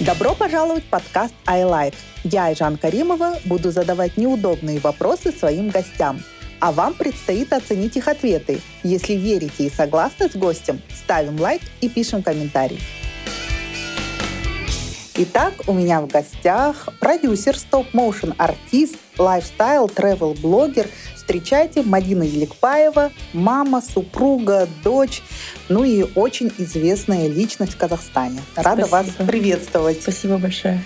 Добро пожаловать в подкаст iLife. Я, Айжан Каримова, буду задавать неудобные вопросы своим гостям. А вам предстоит оценить их ответы. Если верите и согласны с гостем, ставим лайк и пишем комментарий. Итак, у меня в гостях продюсер, стоп-моушен артист, лайфстайл, travel-блогер. Встречайте, Мадина Еликпаева, мама, супруга, дочь, ну и очень известная личность в Казахстане. Рада Спасибо. вас приветствовать. Спасибо большое.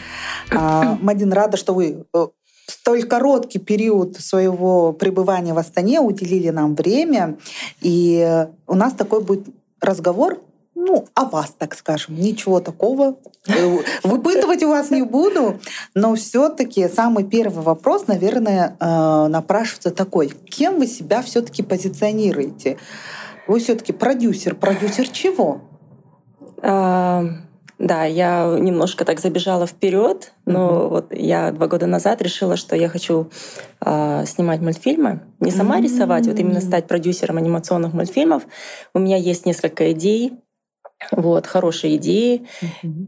А, Мадин, рада, что вы э, столь короткий период своего пребывания в Астане уделили нам время. И у нас такой будет разговор ну, о вас, так скажем. Ничего такого э, выпытывать у вас не буду. Но все-таки самый первый вопрос, наверное, э, напрашивается такой. Кем вы себя все-таки позиционируете? Вы все-таки продюсер. Продюсер чего? А, да, я немножко так забежала вперед, но Мгм. вот я два года назад решила, что я хочу а, снимать мультфильмы, не сама рисовать, вот именно стать продюсером анимационных мультфильмов. У меня есть несколько идей, вот хорошие идеи,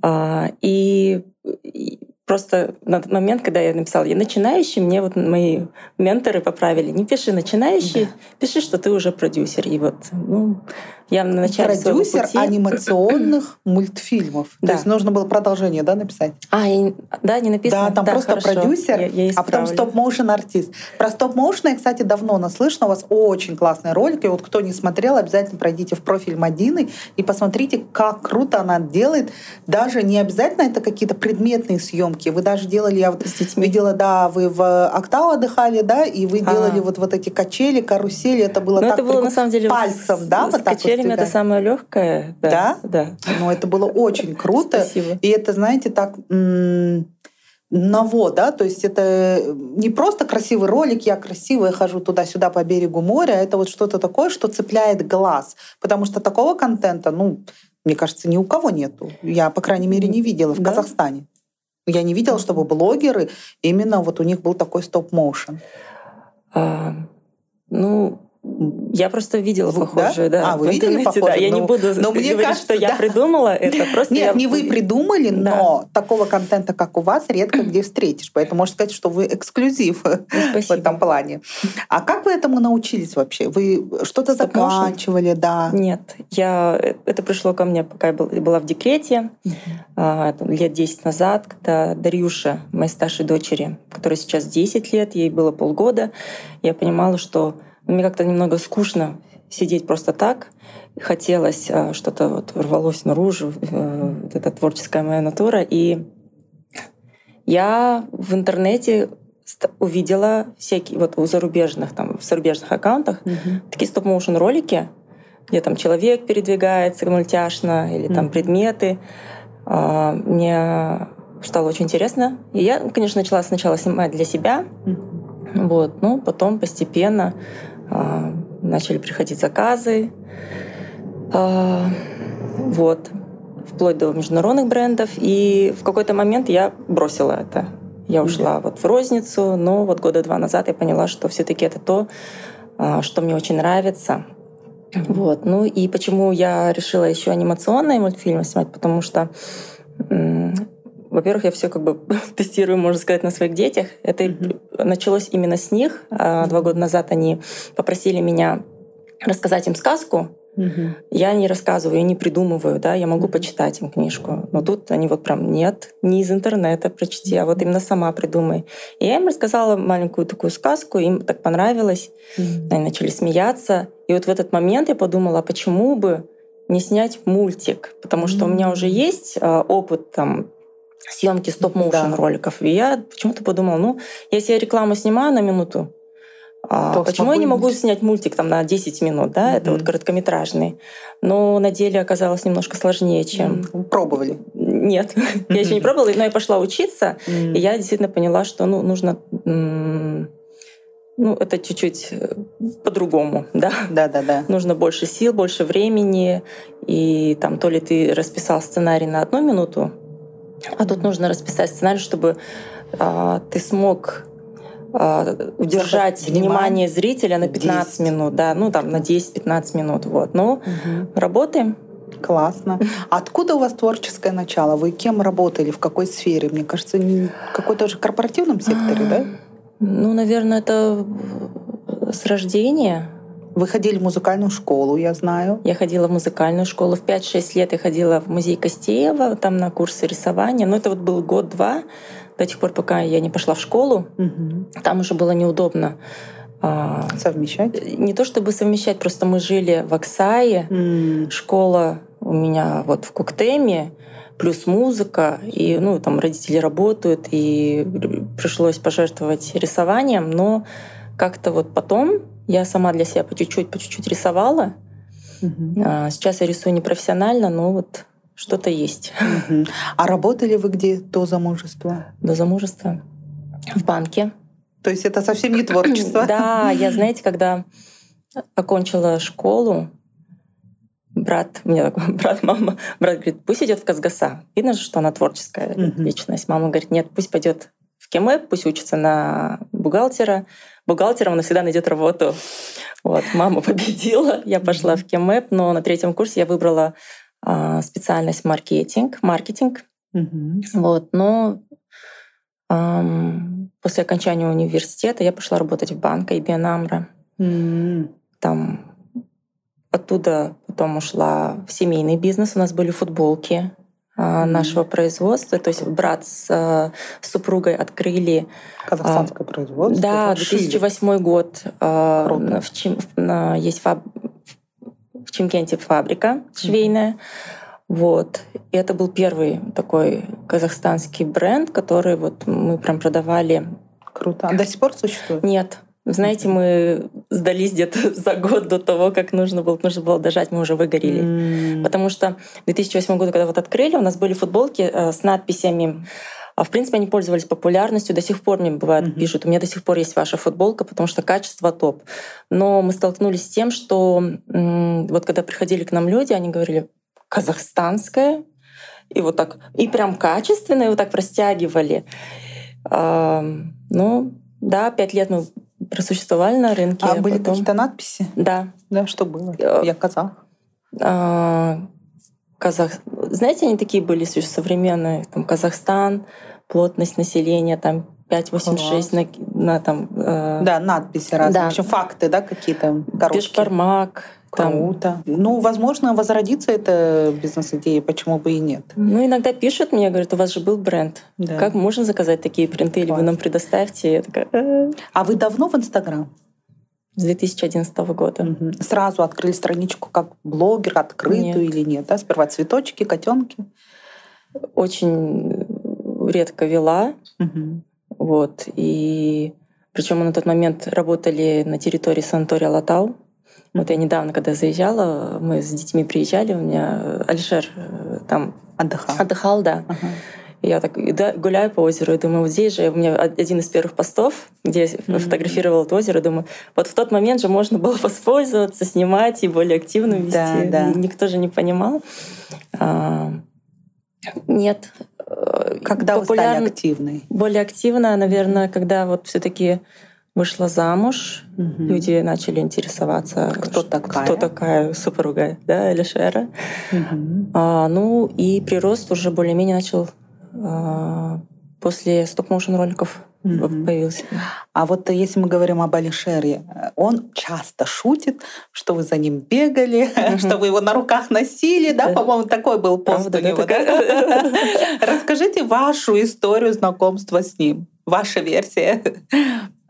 А, и, и просто на тот момент, когда я написала, я начинающий, мне вот мои менторы поправили, не пиши начинающий, пиши, что ты уже продюсер. И вот, ну, я на начале Продюсер пути- анимационных мультфильмов. Да. То есть нужно было продолжение, да, написать? А, и- да, не написано? Да, там просто хорошо. продюсер, Я- я а потом стоп-моушен артист. Про стоп-моушен я, кстати, давно наслышана. У вас очень классный ролик. И вот кто не смотрел, обязательно пройдите в профиль Мадины и посмотрите, как круто она делает. Даже не обязательно это какие-то предметные съемки. Вы даже делали, я вот видела, да, вы в Октау отдыхали, да, и вы А. делали вот, вот эти качели, карусели. Это было Ну, так это было прикольно. на самом деле пальцем, с, да, с вот так вот качелями это самое легкое. Да? Да. Ну, это было очень круто. Спасибо. И это, знаете, так ново, да, то есть это не просто красивый ролик, я красивая, хожу туда-сюда по берегу моря, а это вот что-то такое, что цепляет глаз. Потому что такого контента, ну, мне кажется, ни у кого нету. Я, по крайней мере, не видела в Да. Казахстане. Я не видела, чтобы блогеры, именно вот у них был такой стоп-моушен. А, ну, я просто видела Вы- похожее, да? да. А, вы в видели интернете, Да, я не Ну, буду ну, мне говорить, кажется, что я да. придумала это. Просто Нет, я- не вы придумали, Да. но такого контента, как у вас, редко где встретишь. Поэтому можно сказать, что вы эксклюзив в Спасибо. этом плане. А как вы этому научились вообще? Вы что-то заканчивали, да? Нет, я, это пришло ко мне, пока я был- была в декрете, а, лет 10 назад, когда Дарюша, моей старшей дочери, которой сейчас 10 лет, ей было полгода, я понимала, что мне как-то немного скучно сидеть просто так. Хотелось а, что-то вот рвалось наружу, э, вот эта творческая моя натура. И я в интернете увидела всякие, вот у зарубежных, там, в зарубежных аккаунтах Мгм. такие стоп-моушен ролики, где там человек передвигается мультяшно или там Мгм. предметы. А, Мне стало очень интересно. И я, конечно, начала сначала снимать для себя, Мгм. вот, ну, потом постепенно начали приходить заказы. А, Вот. Вплоть до международных брендов. И в какой-то момент я бросила это. Я ушла вот в розницу, но вот года два назад я поняла, что все-таки это то, а, что мне очень нравится. Вот. Ну и почему я решила еще анимационные мультфильмы снимать, потому что во-первых, я все как бы тестирую, можно сказать, на своих детях. Это Мгм. началось именно с них. А Два года назад они попросили меня рассказать им сказку. Мгм. Я не рассказываю, я не придумываю, да, я могу почитать им книжку. Но тут они вот прям нет, не из интернета прочти, а вот именно сама придумай. И я им рассказала маленькую такую сказку, им так понравилось. Мгм. Они начали смеяться. И вот в этот момент я подумала, а почему бы не снять мультик? Потому что у меня уже есть а, опыт там съемки стоп-моушен Да. роликов. И я почему-то подумала, ну, если я рекламу снимаю на минуту, а То почему я не могу снять мультик там на 10 минут, да, это вот короткометражный. Но на деле оказалось немножко сложнее, чем... М, Пробовали. Нет, я еще не пробовала, но я пошла учиться, М. и я действительно поняла, что ну, нужно ну, это чуть-чуть э, по-другому, да. Да-да-да. Нужно больше сил, больше времени, и там то ли ты расписал сценарий на одну минуту, а тут нужно расписать сценарий, чтобы а, ты смог а, удержать Внимание. внимание зрителя на 15 10. минут, да, ну там на 10-15 минут, вот. Ну, Мгм. работаем. Классно. Откуда у вас творческое начало? Вы кем работали, в какой сфере? Мне кажется, в какой-то же корпоративном секторе, да? Ну, наверное, это с рождения. Вы ходили в музыкальную школу, я знаю. Я ходила в музыкальную школу. В 5-6 лет я ходила в музей Костеева, там на курсы рисования. Но это вот был год-два, до тех пор, пока я не пошла в школу. Угу. Там уже было неудобно а, совмещать? Не то чтобы совмещать, просто мы жили в Оксае, mm. школа у меня вот в Коктеме, плюс музыка, и ну, там родители работают, и пришлось пожертвовать рисованием, но как-то вот потом я сама для себя по чуть-чуть, по чуть-чуть рисовала. Mm-hmm. Сейчас я рисую не профессионально, но вот что-то есть. Mm-hmm. А работали вы где до замужества? До замужества в банке. То есть это совсем не творчество. Да, я, знаете, когда окончила школу, брат, мне такой брат, мама, брат говорит, пусть идет в Казгаса. Видно же, что она творческая mm-hmm. личность. Мама говорит, нет, пусть пойдет в КМЭП, пусть учится на бухгалтера. Бухгалтером она всегда найдет работу. Вот, мама победила, я пошла в КМЭП, но на третьем курсе я выбрала а, специальность маркетинг, маркетинг. Mm-hmm. Вот, но ам, после окончания университета я пошла работать в банк IBM AMRO. Mm-hmm. Там Оттуда потом ушла в семейный бизнес. У нас были футболки. Нашего производства. То есть брат с, э, с супругой открыли... Казахстанское а, производство? Да, 2008 шили. год. А, Круто. В Чим, есть фаб, в Чимкенте фабрика швейная. Mm-hmm. Вот. И это был первый такой казахстанский бренд, который вот мы прям продавали. Круто. А до сих пор существует? Нет. Знаете, мы сдались где-то за год до того, как нужно было, нужно было дожать, мы уже выгорели. Mm. Потому что в 2008 году, когда вот открыли, у нас были футболки э, с надписями а в принципе, они пользовались популярностью. До сих пор мне бывает mm-hmm. пишут, у меня до сих пор есть ваша футболка, потому что качество топ. Но мы столкнулись с тем, что вот когда приходили к нам люди, они говорили, казахстанская, и вот так, и прям качественная, и вот так растягивали. Ну, да, пять лет мы просуществовали на рынке. А, а были потом... какие-то надписи? Да. Да, что было? Э, Я казах. А, казах. Знаете, они такие были современные. Там Казахстан, плотность населения, там 586 на, на там... Э... Да, надписи разные. Да. В общем, факты, да, какие-то короткие. Бешбармак, Круто. Ну, возможно, возродится эта бизнес-идея, почему бы и нет. Ну, иногда пишут мне, говорят, у вас же был бренд. Да. Как можно заказать такие принты, или вы нам предоставьте? Я такая, «Э». А вы давно в Инстаграм? С 2011 года. Угу. Сразу открыли страничку как блогер, открытую нет. или нет? Да? Сперва цветочки, котенки. Очень редко вела. Угу. Вот. И причем мы на тот момент работали на территории санатория Латау. Вот я недавно, когда заезжала, мы с детьми приезжали, у меня Алишер э, там отдыхал. Отдыхал, да. Ага. И я так да, гуляю по озеру и думаю, вот здесь же у меня один из первых постов, где я mm-hmm. фотографировала это озеро, думаю, вот в тот момент же можно было воспользоваться, снимать и более активно вести. Да, да. Никто же не понимал. А, нет. Э, Когда Популяр... вы стали активной? Более активно, наверное, когда вот все таки вышла замуж, угу. люди начали интересоваться, кто такая, кто такая супруга, да, Элишера. Угу. А, ну и прирост уже более-менее начал а, после стоп-моушен роликов угу. появился. А вот если мы говорим об Алишере, он часто шутит, что вы за ним бегали, угу. что вы его на руках носили, да, по-моему, такой был пост у него. Расскажите вашу историю знакомства с ним, ваша версия.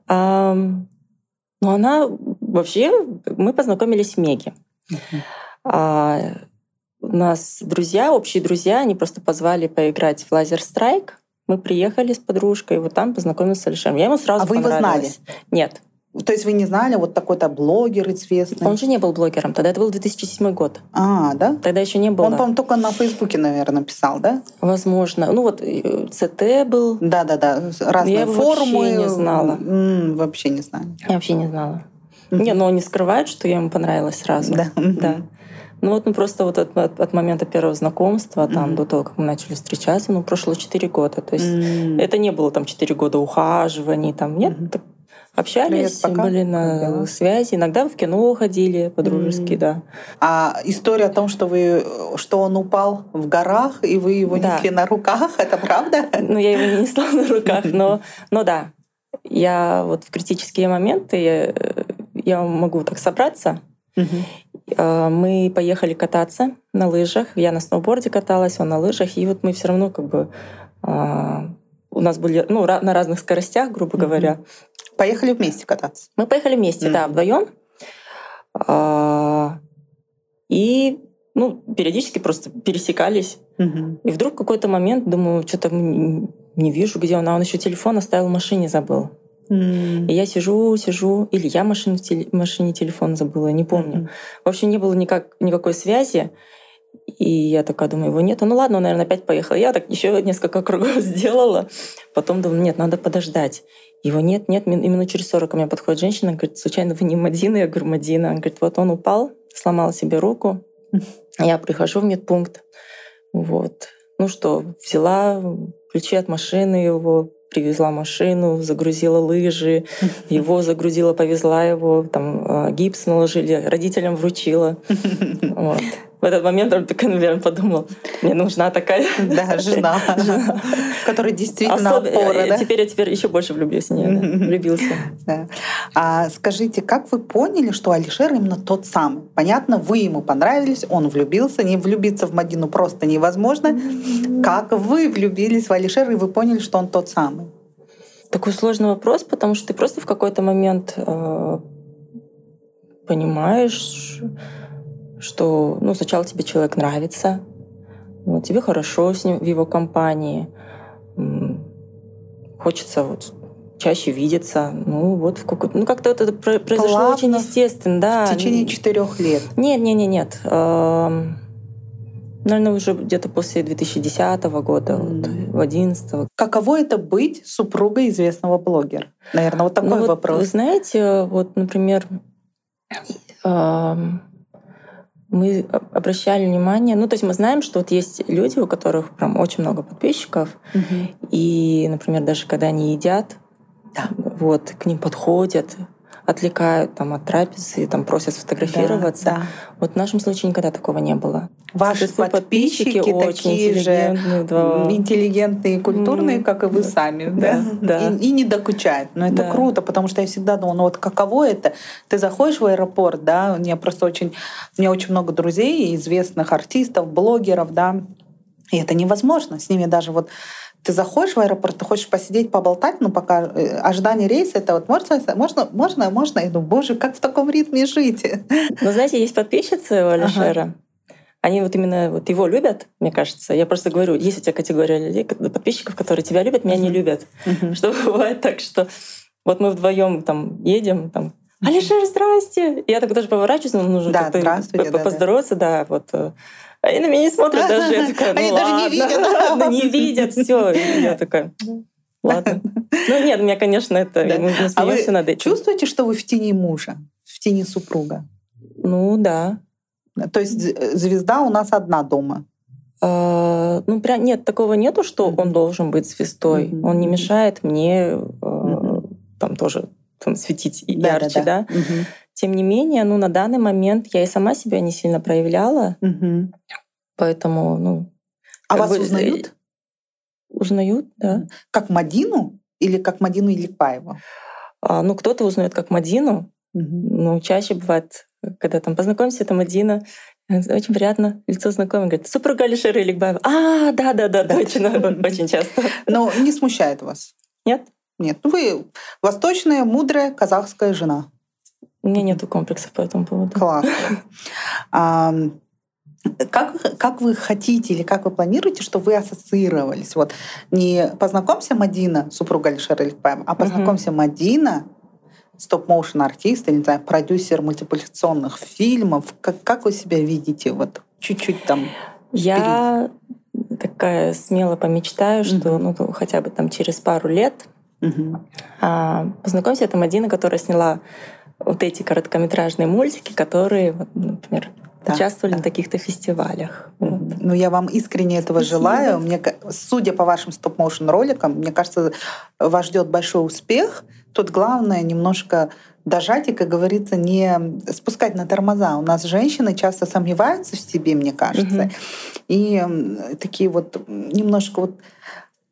А, ну, она вообще... Мы познакомились в Меге. Uh-huh. А, у нас друзья, общие друзья, они просто позвали поиграть в Лазер Страйк. Мы приехали с подружкой, вот там познакомились с Алишером. Я ему сразу А вы его знали? Нет. То есть вы не знали, вот такой-то блогер известный? Он же не был блогером, тогда это был 2007 год. А, да? Тогда еще не было. Он, по-моему, только на Фейсбуке, наверное, писал, да? Возможно. Ну вот э, ЦТ был. Да-да-да, разные Я форумы. Я вообще не знала. М-м, вообще не знаю. Я вообще не знала. Mm-hmm. Не, но он не скрывает, что я ему понравилась сразу. Да. да. Ну вот, ну просто вот от, от, от момента первого знакомства, mm-hmm. там, до того, как мы начали встречаться, ну, прошло 4 года. То есть mm-hmm. это не было там 4 года ухаживаний, там, нет, mm-hmm Общались, Привет, были на да. связи, иногда в кино ходили по-дружески, mm. да. А история о том, что вы, что он упал в горах и вы его да. несли на руках, это правда? Ну я его не несла на руках, но, но да, я вот в критические моменты я, я могу так собраться. Mm-hmm. Мы поехали кататься на лыжах. Я на сноуборде каталась, он на лыжах, и вот мы все равно как бы а, у нас были ну, на разных скоростях, грубо говоря. Поехали вместе кататься? Мы поехали вместе, mm-hmm. да, вдвоем. А, и ну, периодически просто пересекались. Mm-hmm. И вдруг в какой-то момент думаю, что-то не вижу, где он. А он еще телефон оставил в машине, забыл. Mm. И я сижу, сижу, или я машину в теле, машине телефон забыла, не помню. Mm. В общем, не было никак, никакой связи. И я такая думаю, его нет. Ну ладно, он, наверное, опять поехал. Я так еще несколько кругов сделала. Потом думаю, нет, надо подождать. Его нет, нет. Именно через 40 ко мне подходит женщина, говорит, случайно вы не Мадина? Я говорю, Мадина. Она говорит, вот он упал, сломал себе руку. Я прихожу в медпункт. Вот. Ну что, взяла ключи от машины его, привезла машину, загрузила лыжи, его загрузила, повезла его, там а, гипс наложили, родителям вручила. Вот в этот момент он такой, наверное, подумал, мне нужна такая да, жена, которая действительно опора. Да? Теперь я теперь еще больше влюбился в нее, влюбился. А скажите, как вы поняли, что Алишер именно тот самый? Понятно, вы ему понравились, он влюбился, не влюбиться в Мадину просто невозможно. Как вы влюбились в Алишера и вы поняли, что он тот самый? Такой сложный вопрос, потому что ты просто в какой-то момент э, понимаешь, что ну, сначала тебе человек нравится, вот, тебе хорошо с ним в его компании, хочется вот чаще видеться. Ну, вот в какой ну как-то это произошло Плавно очень естественно, да. В течение четырех лет. Нет, нет, нет, нет. Эм, наверное, уже где-то после 2010 года, mm. вот, в 2011. Каково это быть супругой известного блогера? Наверное, вот такой ну, вопрос. Вот, вы знаете, вот, например, эм, мы обращали внимание, ну то есть мы знаем, что вот есть люди, у которых прям очень много подписчиков, угу. и, например, даже когда они едят, да. вот к ним подходят, отвлекают там от трапезы, там просят сфотографироваться. Да, да. Вот в нашем случае никогда такого не было. Ваши подписчики, подписчики очень такие же да. интеллигентные и культурные, mm, как и вы да, сами, да, да? И, и не докучают. Но это да. круто, потому что я всегда думала, ну вот каково это? Ты заходишь в аэропорт, да, у меня просто очень, у меня очень много друзей, известных артистов, блогеров, да, и это невозможно. С ними даже вот ты заходишь в аэропорт, ты хочешь посидеть, поболтать, но пока э, ожидание рейса, это вот можно, можно, можно, можно. Я думаю, боже, как в таком ритме жить? Ну, знаете, есть подписчицы у Алишера. Ага. Они вот именно вот его любят, мне кажется. Я просто говорю, есть у тебя категория людей, подписчиков, которые тебя любят, меня не любят. Uh-huh. Что бывает так, что вот мы вдвоем там едем, там Алишер, здрасте! Я так даже поворачиваюсь, ну, нужно да, как-то поздороваться, да, да вот э, они на меня не смотрят даже. Я такая, ну Они ладно, даже не видят. Ладно, не видят, все. Я такая, ладно. Ну нет, меня, конечно, это... Да. Мы а вы над этим. чувствуете, что вы в тени мужа, в тени супруга? Ну да. То есть звезда у нас одна дома? А, ну, прям нет, такого нету, что он должен быть звездой. Mm-hmm. Он не мешает мне mm-hmm. там тоже там, светить да, ярче, да. да? Mm-hmm. Тем не менее, ну, на данный момент я и сама себя не сильно проявляла. Угу. Поэтому, ну... А вас бы, узнают? Узнают, да. Как Мадину или как Мадину Иликпаеву? А, ну, кто-то узнает как Мадину. Угу. Ну, чаще бывает, когда там познакомимся, это Мадина, очень приятно, лицо знакомое. Говорит, супруга Алишера Иликбаева. А, да-да-да, точно, очень часто. Но не смущает вас? Нет. Нет, ну вы восточная, мудрая казахская жена. У меня нет комплексов по этому поводу. Классно. А, как, как вы хотите или как вы планируете, чтобы вы ассоциировались? Вот не познакомься Мадина, супруга Алишера Илькпаева, а познакомься угу. Мадина, стоп-моушен артист, или, не знаю, продюсер мультипликационных фильмов. Как, как вы себя видите? Вот чуть-чуть там Я такая смело помечтаю, что угу. ну, хотя бы там через пару лет угу. а, познакомься, это Мадина, которая сняла вот эти короткометражные мультики, которые, вот, например, да, участвовали да. на каких-то фестивалях. Вот. Ну, я вам искренне этого Спасибо. желаю. Мне, судя по вашим стоп-моушен роликам, мне кажется, вас ждет большой успех. Тут главное немножко дожать и, как говорится, не спускать на тормоза. У нас женщины часто сомневаются в себе, мне кажется, угу. и такие вот немножко вот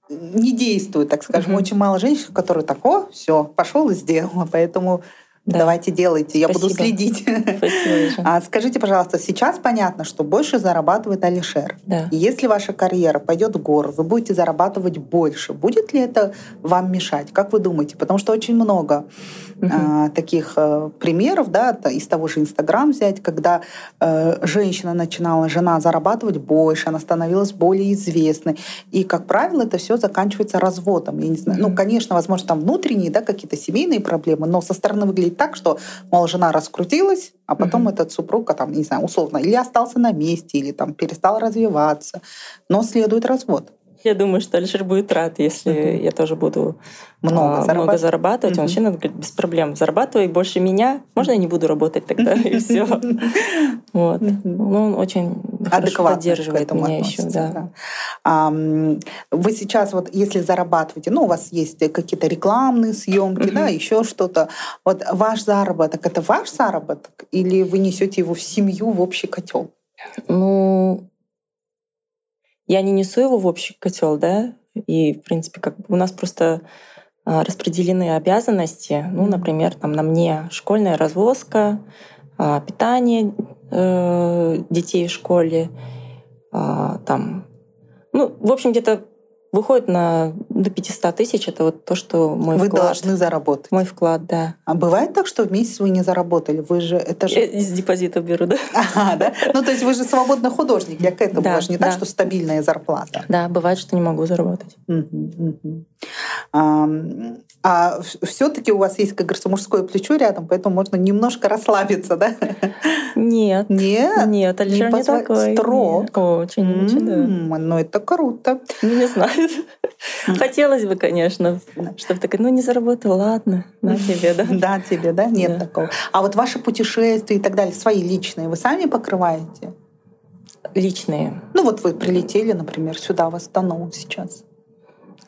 не действуют, так скажем. Угу. Очень мало женщин, которые так, о, все, пошел и сделал. Поэтому да. Давайте делайте, я Спасибо. буду следить. Спасибо. А скажите, пожалуйста, сейчас понятно, что больше зарабатывает Алишер. Да. если ваша карьера пойдет в гору, вы будете зарабатывать больше, будет ли это вам мешать? Как вы думаете? Потому что очень много угу. а, таких а, примеров, да, из того же Инстаграм взять, когда а, женщина начинала, жена зарабатывать больше, она становилась более известной. И, как правило, это все заканчивается разводом. Я не знаю. Угу. Ну, конечно, возможно, там внутренние, да, какие-то семейные проблемы, но со стороны выглядит так, что, мол, жена раскрутилась, а потом этот супруг, а там, не знаю, условно, или остался на месте, или там перестал развиваться, но следует развод. Я думаю, что Алишер будет рад, если я тоже буду много, а, зарабатывать. много зарабатывать. Он вообще говорит, без проблем, зарабатывай больше меня. Можно я не буду работать тогда, и все. Вот. Ну, он очень адекватно поддерживает меня еще. Да. Вы сейчас вот, если зарабатываете, ну, у вас есть какие-то рекламные съемки, да, еще что-то. Вот ваш заработок это ваш заработок, или вы несете его в семью, в общий котел? Ну, я не несу его в общий котел, да, и, в принципе, как бы у нас просто а, распределены обязанности. Ну, например, там на мне школьная развозка, а, питание э, детей в школе, а, там, ну, в общем, где-то выходит на до 500 тысяч. Это вот то, что мой вы вклад. Вы должны заработать. Мой вклад, да. А бывает так, что в месяц вы не заработали? Вы же это же... Я из депозита беру, да. Ага, да? Ну, то есть вы же свободный художник. Я к этому. Да, же не да. так, что стабильная зарплата. Да, бывает, что не могу заработать. Угу, угу. А, а все-таки у вас есть, как говорится, мужское плечо рядом, поэтому можно немножко расслабиться, да? Нет. Нет? Нет, Алишер не, не такой. Строг. Очень, mm-hmm. очень, да. Ну, это круто. Ну, не знаю. Хотелось бы, конечно, чтобы такая, ну, не заработал, ладно, на тебе, да? Да, тебе, да? Нет такого. А вот ваши путешествия и так далее, свои личные, вы сами покрываете? Личные. Ну, вот вы прилетели, например, сюда, в Астану сейчас.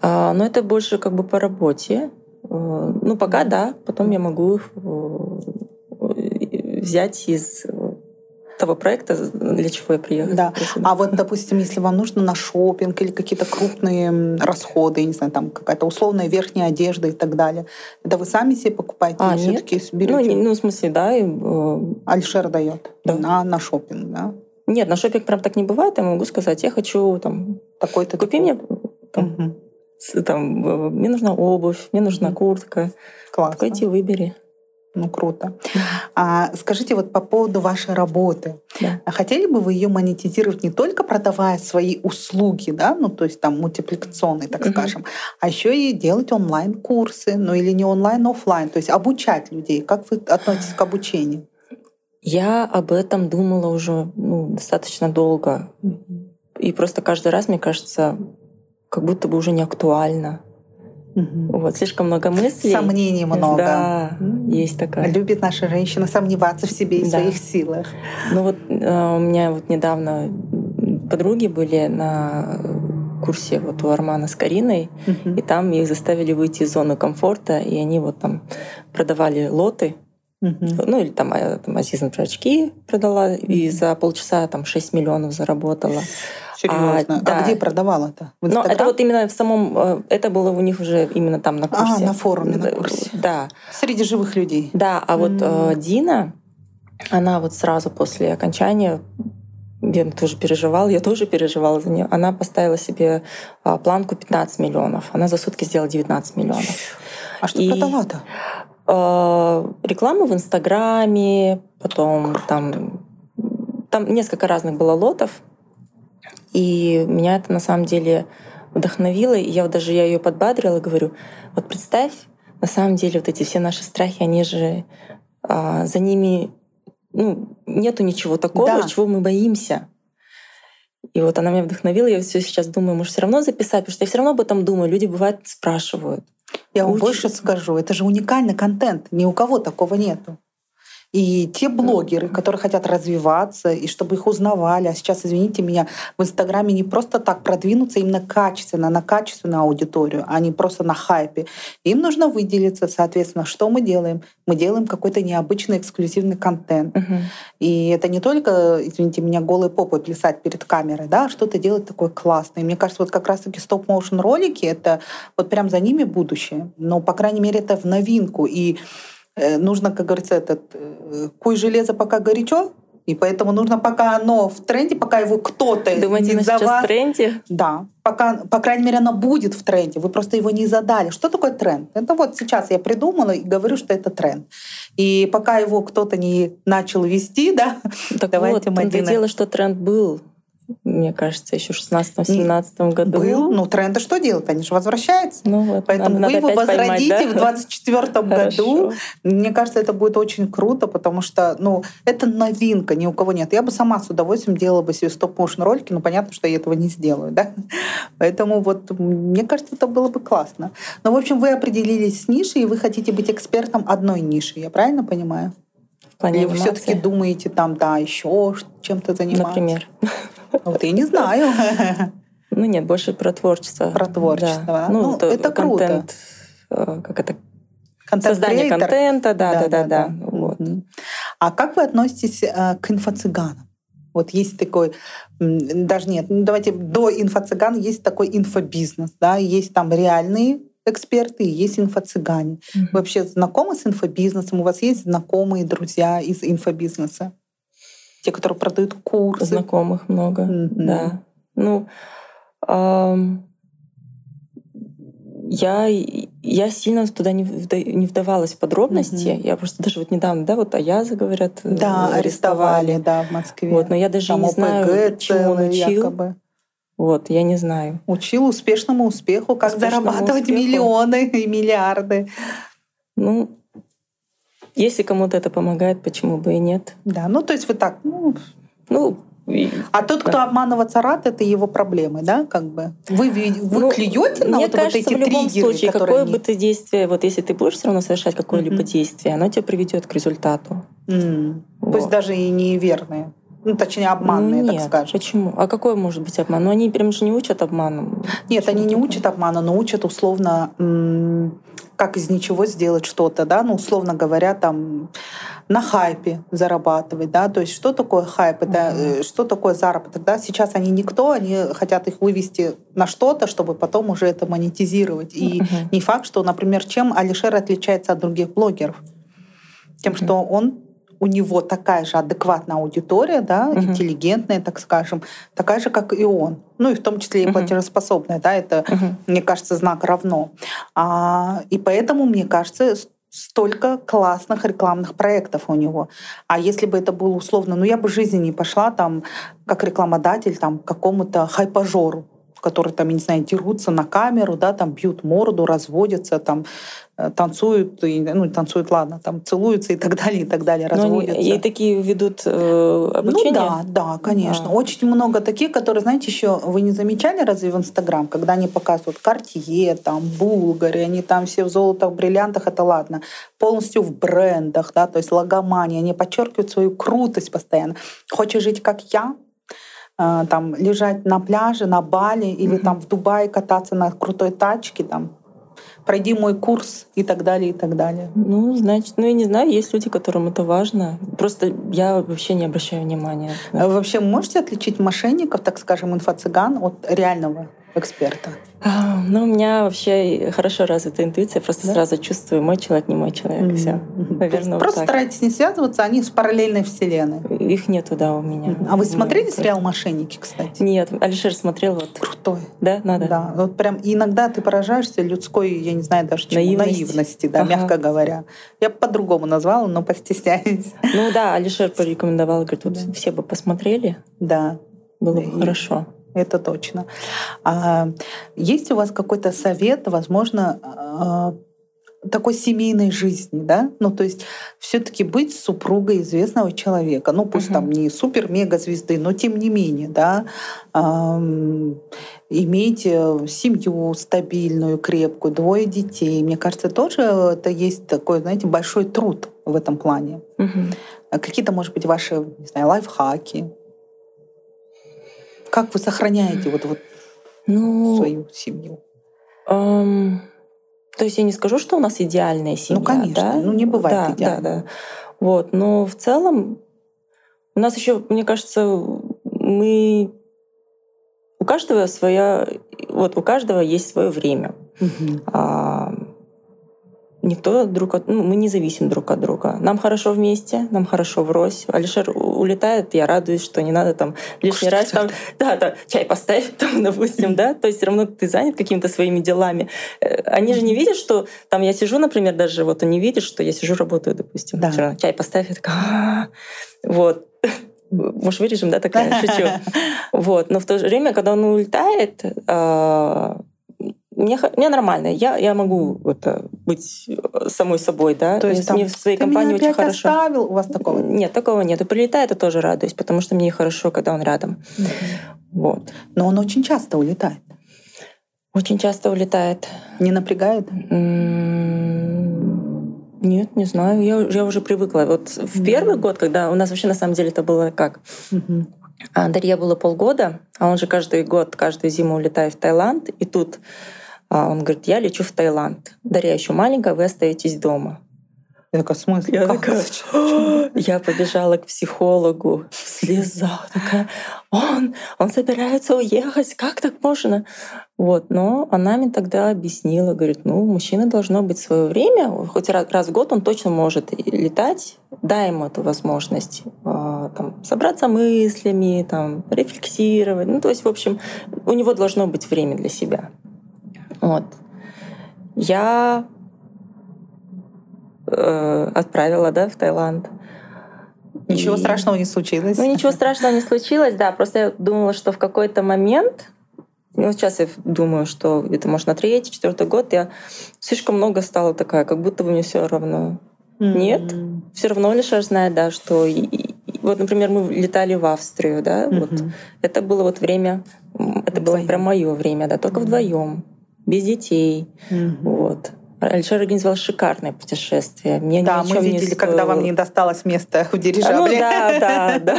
А, но это больше как бы по работе. Э, ну, пока да, потом я могу их э, взять из того проекта, для чего я приехала. Да. А вот, допустим, если вам нужно на шопинг или какие-то крупные расходы, не знаю, там какая-то условная верхняя одежда и так далее, это вы сами себе покупаете а, или все-таки берете? Ну, не, ну, в смысле, да. И, э... Альшер дает да. на, на шопинг, да? Нет, на шопинг прям так не бывает. Я могу сказать, я хочу там... Такой-то... Купи мне там, угу там, э, мне нужна обувь, мне нужна куртка. Классно. Пойди выбери. Ну, круто. А, скажите вот по поводу вашей работы. Да. А хотели бы вы ее монетизировать не только продавая свои услуги, да, ну, то есть там мультипликационные, так угу. скажем, а еще и делать онлайн-курсы, ну или не онлайн, а офлайн, то есть обучать людей. Как вы относитесь к обучению? Я об этом думала уже ну, достаточно долго. И просто каждый раз, мне кажется, как будто бы уже не актуально. Угу. Вот, слишком много мыслей. Сомнений много. Да, есть такая. Любит наша женщина сомневаться в себе и да. своих силах. Ну вот э, у меня вот недавно подруги были на курсе вот у Армана с Кариной, угу. и там их заставили выйти из зоны комфорта, и они вот там продавали лоты, угу. ну или там, э, там Азиза, например, очки продала, угу. и за полчаса там 6 миллионов заработала. Серьезно? А, да. а где продавала-то? Ну, это вот именно в самом... Э, это было у них уже именно там на курсе. А, на форуме, на курсе. Да. Среди живых людей. Да, а вот mm. Дина, она вот сразу после окончания я тоже переживала, я тоже переживала за нее. Она поставила себе а, планку 15 миллионов. Она за сутки сделала 19 миллионов. А что И, продала-то? Э, рекламу в Инстаграме, потом там, там несколько разных было лотов. И меня это на самом деле вдохновило. И я вот даже я ее подбадрила, говорю, вот представь, на самом деле вот эти все наши страхи, они же а, за ними ну, нету ничего такого, да. чего мы боимся. И вот она меня вдохновила. Я все сейчас думаю, может, все равно записать, потому что я все равно об этом думаю. Люди бывают спрашивают. Я вам больше скажу, это же уникальный контент. Ни у кого такого нету. И те блогеры, которые хотят развиваться, и чтобы их узнавали, а сейчас, извините меня, в Инстаграме не просто так продвинуться именно качественно, на качественную аудиторию, а не просто на хайпе. Им нужно выделиться, соответственно, что мы делаем? Мы делаем какой-то необычный эксклюзивный контент. Мгм. И это не только, извините меня, голой попой плясать перед камерой, да, а что-то делать такое классное. И мне кажется, вот как раз-таки стоп-моушен ролики — это вот прям за ними будущее. Но, по крайней мере, это в новинку. И нужно, как говорится, этот э, куй железо пока горячо, и поэтому нужно, пока оно в тренде, пока его кто-то Думаете, не за вас... в тренде? Да, пока, по крайней мере, оно будет в тренде. Вы просто его не задали. Что такое тренд? Это вот сейчас я придумала и говорю, что это тренд. И пока его кто-то не начал вести, да, Так Давайте вот, мы дело, что тренд был, мне кажется, еще в 16-17 году. был. Ну, тренды что делают? Они же возвращаются. Ну вот, Поэтому надо- вы надо его опять поймать, возродите да? в 24 году. Мне кажется, это будет очень круто, потому что, ну, это новинка, ни у кого нет. Я бы сама с удовольствием делала бы себе стоп-моушен ролики, но понятно, что я этого не сделаю, да? Поэтому вот мне кажется, это было бы классно. Но, в общем, вы определились с нишей, и вы хотите быть экспертом одной ниши, я правильно понимаю? В плане Или вы все-таки думаете там, да, еще чем-то заниматься? например. Вот я не знаю. Ну нет, больше про творчество. Про творчество. Да. Ну, Ну, то- это круто. контент, э, как это, Контент-креатор. создание контента, да, да, да, да. да. Вот. Мгм. А как вы относитесь э, к инфо-цыганам? Вот есть такой, даже нет, ну, давайте до инфо-цыган есть такой инфобизнес, да, есть там реальные эксперты, и есть инфо-цыгане. Вы Мгм. вообще знакомы с инфобизнесом? У вас есть знакомые, друзья из инфобизнеса? Те, которые продают курсы? Знакомых много, Мгм. да. Ну, ам, я, я сильно туда не, вда- не вдавалась в подробности. Мгм. Я просто даже вот недавно, да, вот Аяза, говорят, Да, арестовали, да, в Москве. Вот, но я даже Там не знаю, ОПГ чему он целый учил. якобы. Вот, я не знаю. Учил успешному успеху, как Успешному зарабатывать успеху. миллионы и миллиарды. Ну, если кому-то это помогает, почему бы и нет? Да, ну то есть вы так, ну, Ну, и- а тот, кто обманываться рад, это его проблемы, да, как бы. Вы, вы ну, клюете на мне вот, кажется, вот эти в любом триггеры, случае, какое они- бы ты действие, вот если ты будешь все равно совершать какое-либо Мгм. действие, оно тебя приведет к результату. Пусть Вот. даже и неверные. Ну, точнее, обманные, ну, так нет, скажем. Почему? А какой может быть обман? Ну, они прям же не учат обманом. Нет, они не Почему учат обмана, но учат условно, как из ничего сделать что-то, да, ну, условно говоря, там, на хайпе зарабатывать, да, то есть что такое хайп, это э, что такое заработок, да, сейчас они никто, они хотят их вывести на что-то, чтобы потом уже это монетизировать. И Мгм. не факт, что, например, чем Алишер отличается от других блогеров? Тем, Мгм. что он у него такая же адекватная аудитория, да, Мгм. интеллигентная, так скажем, такая же, как и он. Ну и в том числе и платежеспособная, да, это, Мгм. мне кажется, знак равно. А, и поэтому, мне кажется, столько классных рекламных проектов у него. А если бы это было условно, ну я бы в жизни не пошла там как рекламодатель там к какому-то хайпажору, которые там, я не знаю, дерутся на камеру, да, там бьют морду, разводятся, там э, танцуют, и, ну танцуют, ладно, там целуются и так далее, и так далее, Но они- разводятся. и такие ведут э, обучение? Ну да, да, конечно. Да. Очень много таких, которые, знаете, еще вы не замечали разве в Инстаграм, когда они показывают Картье, там, Булгари, они там все в золотых, бриллиантах, это ладно, полностью в брендах, да, то есть логомания, они подчеркивают свою крутость постоянно. Хочешь жить как я? А, там лежать на пляже, на Бали или там в Дубае кататься на крутой тачке, там пройди мой курс и так далее, и так далее. Ну, значит, ну я не знаю, есть люди, которым это важно. Просто я вообще не обращаю внимания. А Вы вообще можете отличить мошенников, так скажем, инфо-цыган от реального эксперта? А, Ну, у меня вообще хорошо развита интуиция, просто Да? сразу чувствую, мой человек, не мой человек. Все. Мгм. Наверное, вот Просто так. старайтесь не связываться, они в параллельной вселенной. Их нету, да, у меня. А вы смотрели вот. сериал «Мошенники», кстати? Нет, Алишер смотрел вот. Крутой. Да, надо. Да, вот прям иногда ты поражаешься людской, я не знаю даже чему, Наивности. наивности, да, Ага. мягко говоря. Я по-другому назвала, но постесняюсь. Ну да, Алишер порекомендовал, говорит, вот Да. все бы посмотрели, Да, было И- бы хорошо. Это точно. А, есть у вас какой-то совет, возможно, а, такой семейной жизни, да? Ну, то есть все таки быть супругой известного человека. Ну, пусть Мгм. там не супер-мега звезды, но тем не менее, да? Ам, иметь э, семью стабильную, крепкую, двое детей. Мне кажется, тоже это есть такой, знаете, большой труд в этом плане. Мгм. Какие-то, может быть, ваши, не знаю, лайфхаки? Как вы сохраняете вот, вот Ну, свою семью? Эм, то есть я не скажу, что у нас идеальная семья. конечно, да? ну, не бывает да, идеально. Да, да. Вот, но в целом у нас еще, мне кажется, мы у каждого своя, вот у каждого есть свое время. Мгм. А, никто друг от, ну, мы не зависим друг от друга. Нам хорошо вместе, нам хорошо врозь. Алишер улетает, я радуюсь, что не надо там лишний раз там, да, да, чай поставить, там, допустим, да, то есть все равно ты занят какими-то своими делами. Э, Они же не видят, что там я сижу, например, даже вот он не видит, что я сижу, работаю, допустим. Да. Равно чай поставь, я такая, «А-а-а». вот. Может, вырежем, да, такая, шучу. Вот. Но в то же время, когда он улетает, а, мне, мне нормально. Я, я могу это, быть э, самой собой, да. То есть там, мне в своей Ты компании меня очень хорошо. оставил? У вас такого? нет? Такого нет. И прилетает, я тоже радуюсь, потому что мне хорошо, когда он рядом. Вот. Но он очень часто улетает. Очень часто улетает. Не напрягает? Нет, не знаю. Я, я уже привыкла. Вот в первый год, когда у нас вообще на самом деле это было как? А Дарье было полгода, а он же каждый год, каждую зиму улетает в Таиланд. И тут он говорит, я лечу в Таиланд. Дарья еще маленькая, вы остаетесь дома. Я такая, в смысле? Я Как? такая, Зачем? Я побежала к психологу в слезах. Такая, он, он собирается уехать, как так можно? Вот, но она мне тогда объяснила, говорит, ну, у мужчины должно быть свое время, хоть раз, раз в год он точно может летать, дай ему эту возможность а, там, собраться мыслями, там, рефлексировать. Ну, то есть, в общем, у него должно быть время для себя. Вот. Я э, отправила, да, в Таиланд. Ничего И- страшного не случилось. Ну, ничего страшного не случилось, да. Просто я думала, что в какой-то момент, ну, сейчас я думаю, что где-то, может, на третий, четвертый год я слишком много стала такая, как будто бы мне все равно. М. Нет. Все равно лишь знает, да, что... и- и- вот, например, мы летали в Австрию, да, вот Мгм. это было вот время, это было Вдвоем. прям мое время, да, только Мгм. вдвоем, без детей, Мгм. вот. Алишер организовал шикарное путешествие. Мне Да, мы чём не видели, когда вам стоило. не досталось места в А, Ну дирижабле. да, да, да.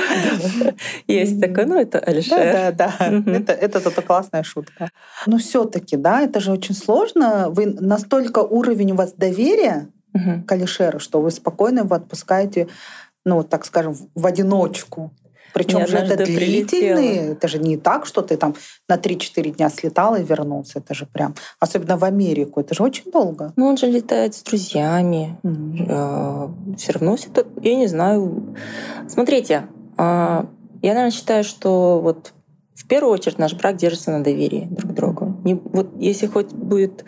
Есть такое, ну это Алишер. Да, да, да. Это, это зато классная шутка. Но все-таки, да, это же очень сложно. Вы настолько уровень у вас доверия к Алишеру, что вы спокойно его отпускаете, ну, так скажем, в одиночку. Причем же это длительные, прилетела. это же не так, что ты там на 3-4 дня слетал и вернулся. Это же прям, особенно в Америку, это же очень долго. Ну, он же летает с друзьями. Мгм. все равно все это, я не знаю. Смотрите, а, я, наверное, считаю, что вот в первую очередь наш брак держится на доверии друг к другу. Не- вот если хоть будет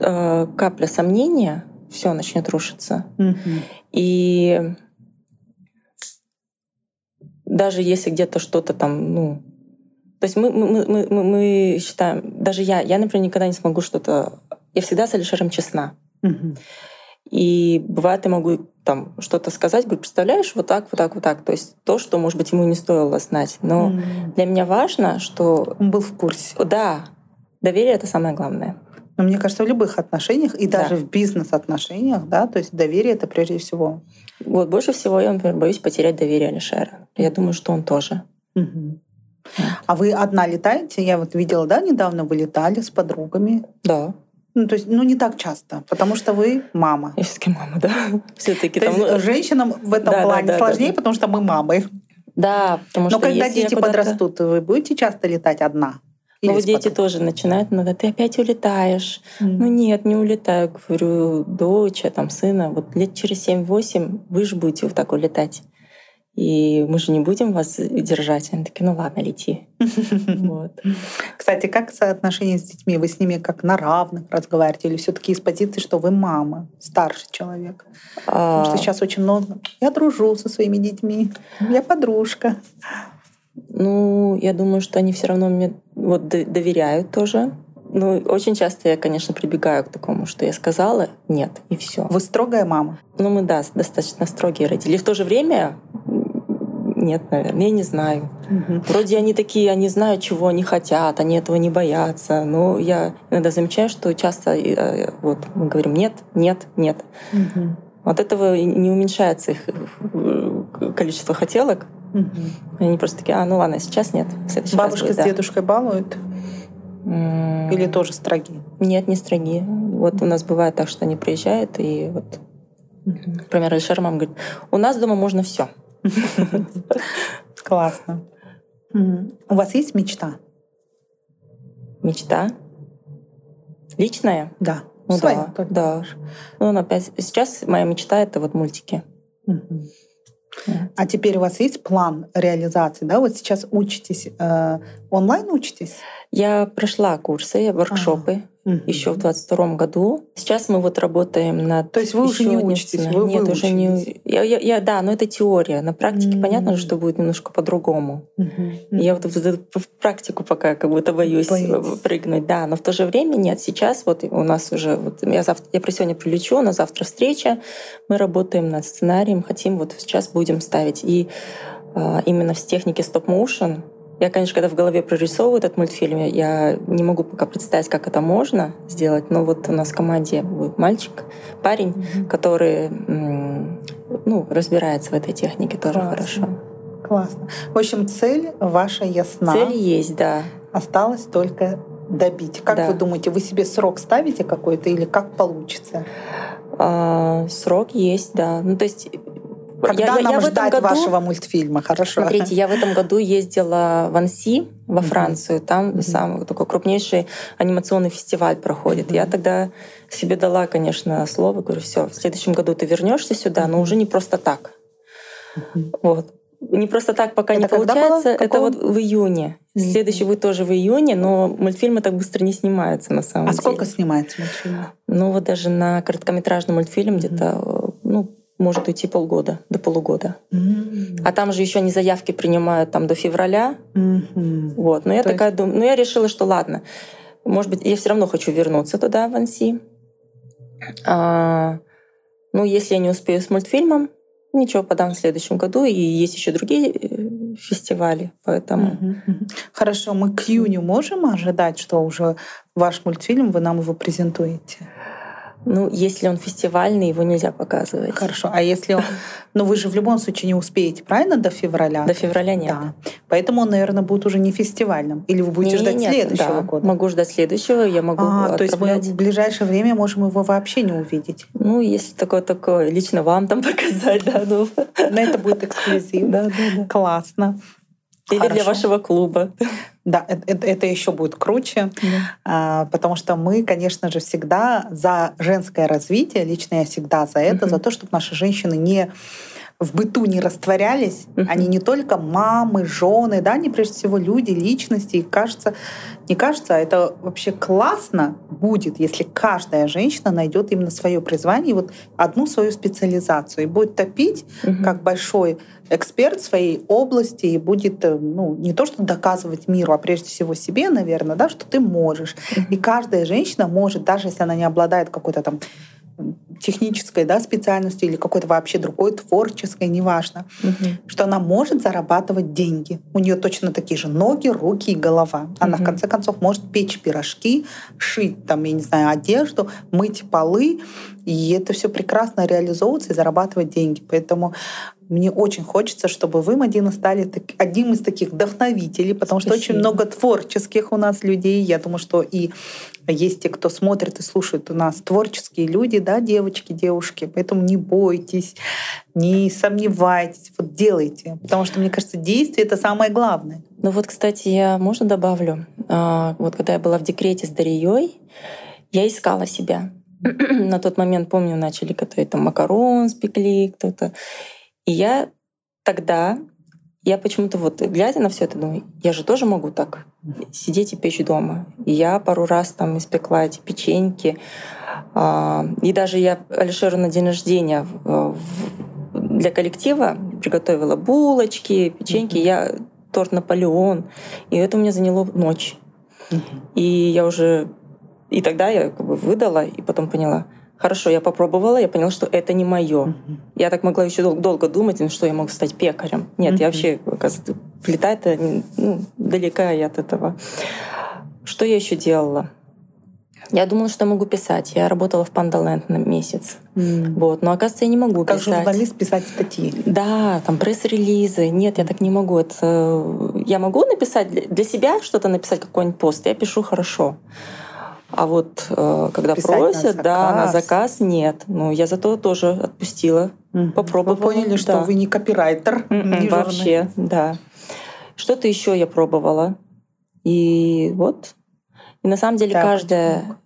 а, капля сомнения, все начнет рушиться. Мгм. И даже если где-то что-то там, ну, то есть мы, мы, мы, мы, мы считаем, даже я, я, например, никогда не смогу что-то, я всегда с Алишером честна. И бывает, я могу там что-то сказать, говорю, представляешь, вот так, вот так, вот так. То есть то, что, может быть, ему не стоило знать. Но М. для меня важно, что Он был в курсе. да, доверие — это самое главное. Но мне кажется, в любых отношениях, и Да. даже в бизнес-отношениях, да, то есть доверие это прежде всего. Вот больше всего я, например, боюсь потерять доверие Алишера. Я думаю, что он тоже. А вы одна летаете? Я вот видела, да, недавно вы летали с подругами. Да. Ну, то есть, ну, не так часто, потому что вы мама. Я все-таки мама, да. Все-таки там. есть ну, женщинам в этом Да, да, плане да, сложнее, да. потому что мы мамы. Да, потому Но что когда если я дети подрастут, вы будете часто летать одна? Ну, вот дети тоже начинают, надо, ты опять улетаешь. М. Ну нет, не улетаю, говорю, доча, там, сына, вот лет через 7-8 вы же будете вот так улетать. И мы же не будем вас держать. Они такие, ну ладно, лети. Вот. Кстати, как соотношение с детьми? Вы с ними как на равных разговариваете? Или все таки из позиции, что вы мама, старший человек? Потому что А, сейчас очень много. Я дружу со своими детьми. Я подружка. Ну, я думаю, что они все равно мне вот доверяют тоже. Ну, очень часто я, конечно, прибегаю к такому, что я сказала нет, и все. Вы строгая мама. Ну, мы, да, достаточно строгие родители. И в то же время нет, наверное, я не знаю. Вроде они такие, они знают, чего они хотят, они этого не боятся. Но я иногда замечаю, что часто э, вот мы говорим нет, нет, нет. Мгм. От этого не уменьшается их э, количество хотелок. Угу. Они просто такие, а, ну ладно, сейчас нет. Бабушка будет, с да. дедушкой балуют? Или тоже строги? Нет, не строги. Вот у нас бывает так, что они приезжают, и вот, например, Алишер мама говорит, у нас дома можно все. Классно. У вас есть мечта? Мечта? Личная? Да. Ну Своя, да, да. Ну, опять сейчас моя мечта это вот мультики. Угу. А теперь у вас есть план реализации, да? Вот сейчас учитесь, э, онлайн учитесь? Я прошла курсы, воркшопы. Угу. еще в 22 году. Сейчас мы вот работаем над... То есть вы уже не учитесь? Вы Нет, уже не... Я, я, я, да, но это теория. На практике mm понятно, что будет немножко по-другому. mm Я вот в, в, практику пока как будто боюсь Боитесь. прыгнуть. Да, но в то же время нет. Сейчас вот у нас уже... Вот я, завтра, я про сегодня прилечу, на завтра встреча. Мы работаем над сценарием, хотим вот сейчас будем ставить. И а, именно в технике стоп-моушен я, конечно, когда в голове прорисовываю этот мультфильм, я не могу пока представить, как это можно сделать. Но вот у нас в команде будет мальчик, парень, mm-hmm. который ну, разбирается в этой технике тоже Классно. хорошо. Классно. В общем, цель ваша ясна. Цель есть, да. Осталось только добить. Как да. вы думаете, вы себе срок ставите какой-то или как получится? А, срок есть, да. Ну, то есть когда я, нам я ждать году, вашего мультфильма? Хорошо. Смотрите, я в этом году ездила в Анси, во Францию. Там mm-hmm. самый такой крупнейший анимационный фестиваль проходит. Mm-hmm. Я тогда себе дала, конечно, слово, говорю, все, в следующем году ты вернешься сюда, но уже не просто так. Mm-hmm. Вот. Не просто так пока это не получается. Это вот в июне. Mm-hmm. Следующий будет тоже в июне, но мультфильмы так быстро не снимаются на самом а деле. А сколько снимается мультфильм? Ну вот даже на короткометражный мультфильм mm-hmm. где-то ну, может уйти полгода, до полугода. Mm-hmm. А там же еще они заявки принимают там до февраля. Mm-hmm. Вот. Но я То такая есть... думаю, ну я решила, что ладно, может быть, я все равно хочу вернуться туда, в Анси. А, ну, если я не успею с мультфильмом, ничего, подам в следующем году. И есть еще другие э, фестивали, поэтому... Хорошо, мы к июню можем ожидать, что уже ваш мультфильм, вы нам его презентуете? Ну, если он фестивальный, его нельзя показывать. Хорошо. А если он... Ну, вы же в любом случае не успеете, правильно, до февраля? До февраля нет. Да. Поэтому он, наверное, будет уже не фестивальным. Или вы будете не, ждать нет, следующего да. года? могу ждать следующего, я могу а, То есть мы в ближайшее время можем его вообще не увидеть? Ну, если такое-такое, лично вам там показать, да. Ну. Но это будет эксклюзив. Да, да, да. Классно. Или Хорошо. для вашего клуба. Да, это, это еще будет круче, да. потому что мы, конечно же, всегда за женское развитие, лично я всегда за это, угу. за то, чтобы наши женщины не в быту не растворялись. Uh-huh. Они не только мамы, жены, да, они прежде всего люди, личности. И кажется, не кажется, а это вообще классно будет, если каждая женщина найдет именно свое призвание, вот одну свою специализацию и будет топить uh-huh. как большой эксперт в своей области и будет э, ну, не то что доказывать миру, а прежде всего себе, наверное, да, что ты можешь. Uh-huh. И каждая женщина может, даже если она не обладает какой-то там технической да, специальностью или какой-то вообще другой творческой, неважно, угу. что она может зарабатывать деньги. У нее точно такие же ноги, руки и голова. Она угу. в конце концов может печь пирожки, шить там, я не знаю, одежду, мыть полы, и это все прекрасно реализовываться и зарабатывать деньги. Поэтому мне очень хочется, чтобы вы, Мадина, стали одним из таких вдохновителей, потому Спасибо. что очень много творческих у нас людей. Я думаю, что и есть те, кто смотрит и слушает у нас творческие люди, да, девочки, девушки. Поэтому не бойтесь, не сомневайтесь, вот делайте. Потому что, мне кажется, действие — это самое главное. Ну вот, кстати, я, можно добавлю? А, вот когда я была в декрете с Дарьей, я искала себя. На тот момент, помню, начали готовить там макарон, спекли кто-то. И я тогда, я почему-то вот глядя на все это, думаю, я же тоже могу так сидеть и печь дома. И я пару раз там испекла эти печеньки. А, и даже я Алишеру на день рождения для коллектива приготовила булочки, печеньки. Mm-hmm. Я торт Наполеон. И это у меня заняло ночь. Mm-hmm. И я уже... И тогда я как бы выдала, и потом поняла — Хорошо, я попробовала, я поняла, что это не мое. Uh-huh. Я так могла еще дол- долго думать, ну, что я могу стать пекарем. Нет, uh-huh. я вообще, оказывается, плита это ну, далека я от этого. Что я еще делала? Я думала, что могу писать. Я работала в Пандаленд на месяц. Mm. Вот. Но оказывается, я не могу как писать. Как журналист писать статьи. Да, там пресс-релизы. Нет, я так не могу. Это... Я могу написать для себя что-то написать, какой-нибудь пост. Я пишу хорошо. А вот э, когда Писать просят, на да, на заказ нет. Ну, я зато тоже отпустила, mm-hmm. попробовала. Вы поняли, да. что вы не копирайтер, mm-hmm, не Вообще, да. Что-то еще я пробовала. И вот. И на самом деле да, каждая,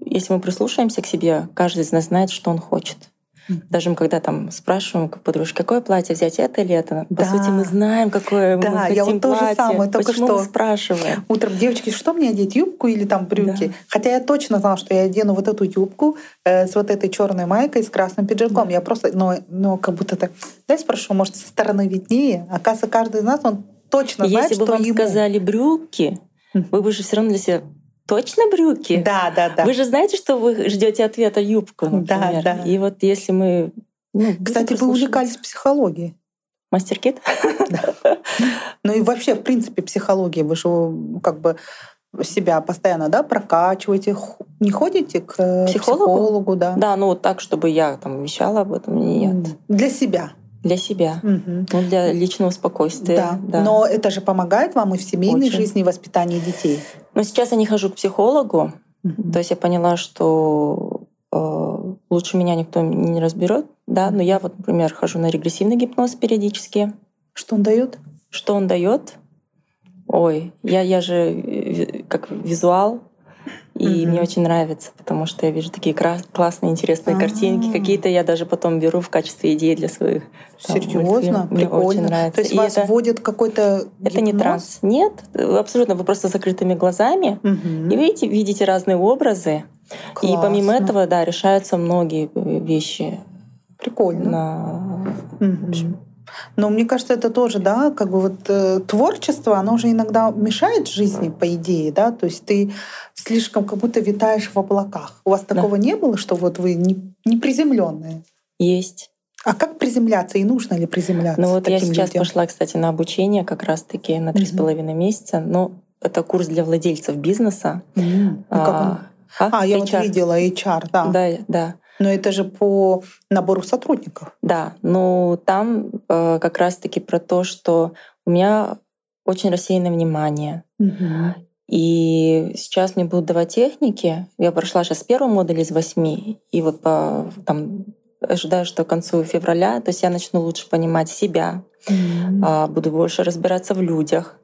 если мы прислушаемся к себе, каждый из нас знает, что он хочет. Даже когда там спрашиваем как подружки, какое платье взять, это или это? По да. сути, мы знаем, какое да, мы хотим я вот платье. тоже самое, только Почему что мы спрашиваем? Утром, девочки, что мне одеть, юбку или там брюки? Да. Хотя я точно знала, что я одену вот эту юбку э, с вот этой черной майкой, с красным пиджаком. Да. Я просто, но, но как будто так, дай спрошу, может, со стороны виднее? Оказывается, каждый из нас, он точно знает, Если бы что вам ему. сказали брюки, вы бы же все равно для себя точно брюки? Да, да, да. Вы же знаете, что вы ждете ответа юбку, например. Да, да. И вот если мы... Ну, Кстати, вы увлекались психологией. Мастер-кит? Да. Ну и вообще, в принципе, психология. Вы же как бы себя постоянно да, прокачиваете, не ходите к психологу, психологу да? Да, ну вот так, чтобы я там вещала об этом, нет. Для себя. Для себя, угу. ну, для личного спокойствия. Да. да, но это же помогает вам и в семейной Очень. жизни, и в воспитании детей. Но сейчас я не хожу к психологу, угу. то есть я поняла, что э, лучше меня никто не разберет, да, но я вот, например, хожу на регрессивный гипноз периодически. Что он дает? Что он дает? Ой, я, я же э, как визуал, и mm-hmm. мне очень нравится, потому что я вижу такие классные, интересные А-а-а. картинки. Какие-то я даже потом беру в качестве идеи для своих. Серьезно? Мне Прикольно. очень нравится. То есть и вас это, вводит какой-то Это не транс. Нет, абсолютно. Вы просто закрытыми глазами. Mm-hmm. И видите, видите разные образы. Классно. И помимо этого, да, решаются многие вещи. Прикольно. На... Mm-hmm. В общем, но мне кажется, это тоже, да, как бы вот э, творчество, оно же иногда мешает жизни, по идее, да, то есть ты слишком как будто витаешь в облаках. У вас такого да. не было, что вот вы не, не приземленные? Есть. А как приземляться и нужно ли приземляться? Ну вот я сейчас людям? пошла, кстати, на обучение как раз-таки на три с половиной месяца. Но это курс для владельцев бизнеса. Mm-hmm. А, как он? А, а я вот видела HR, да. Да, да. Но это же по набору сотрудников. Да, но там э, как раз-таки про то, что у меня очень рассеянное внимание. Угу. И сейчас мне будут давать техники. Я прошла сейчас первый модуль из восьми, и вот по, там ожидаю, что к концу февраля, то есть я начну лучше понимать себя, mm-hmm. буду больше разбираться в людях.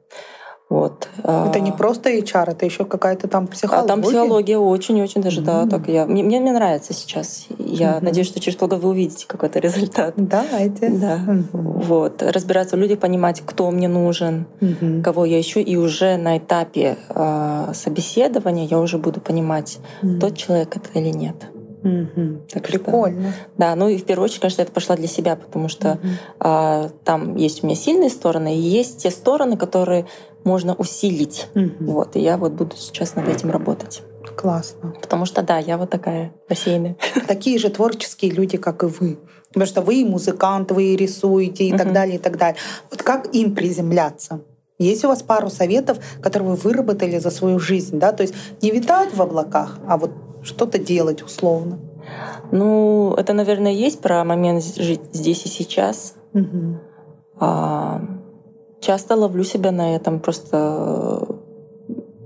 Вот. Это не просто HR, это еще какая-то там психология. А там психология очень-очень даже, mm-hmm. да, так я. Мне, мне, мне нравится сейчас. Я mm-hmm. надеюсь, что через полгода вы увидите какой-то результат. Давайте. Да. Mm-hmm. Вот. Разбираться в людях, понимать, кто мне нужен, mm-hmm. кого я ищу, и уже на этапе э, собеседования я уже буду понимать, mm-hmm. тот человек это или нет. Угу. Так Прикольно. Что, да, ну и в первую очередь, конечно, это пошла для себя, потому что угу. а, там есть у меня сильные стороны, и есть те стороны, которые можно усилить. Угу. Вот, и я вот буду сейчас над этим работать. Классно. Потому что да, я вот такая бассейная. Такие же творческие люди, как и вы. Потому что вы и музыкант, вы и рисуете и так далее, и так далее. Вот как им приземляться? Есть у вас пару советов, которые вы выработали за свою жизнь, да? То есть не витать в облаках, а вот что-то делать условно. Ну, это, наверное, есть про момент жить здесь и сейчас. Угу. А, часто ловлю себя на этом просто,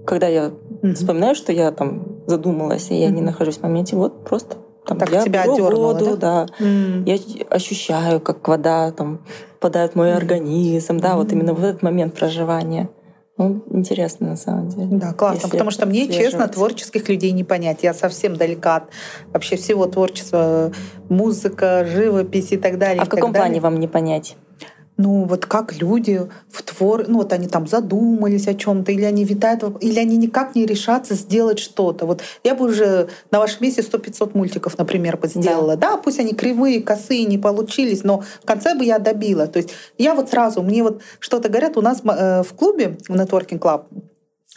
когда я угу. вспоминаю, что я там задумалась, и я угу. не нахожусь в моменте, вот просто там, так я тебя беру воду, да, да. Mm. я ощущаю, как вода там попадает в мой mm. организм, да, mm. вот именно в этот момент проживания. Ну, интересно на самом деле. Да, классно, потому что мне, честно, творческих людей не понять. Я совсем далека от вообще всего творчества, музыка, живопись и так далее. А в каком плане вам не понять? Ну вот как люди в твор, ну вот они там задумались о чем-то, или они витают, или они никак не решатся сделать что-то. Вот я бы уже на вашем месте 100-500 мультиков, например, бы сделала. Да. да, пусть они кривые, косые, не получились, но в конце бы я добила. То есть я вот сразу, мне вот что-то говорят, у нас э, в клубе, в Networking Club,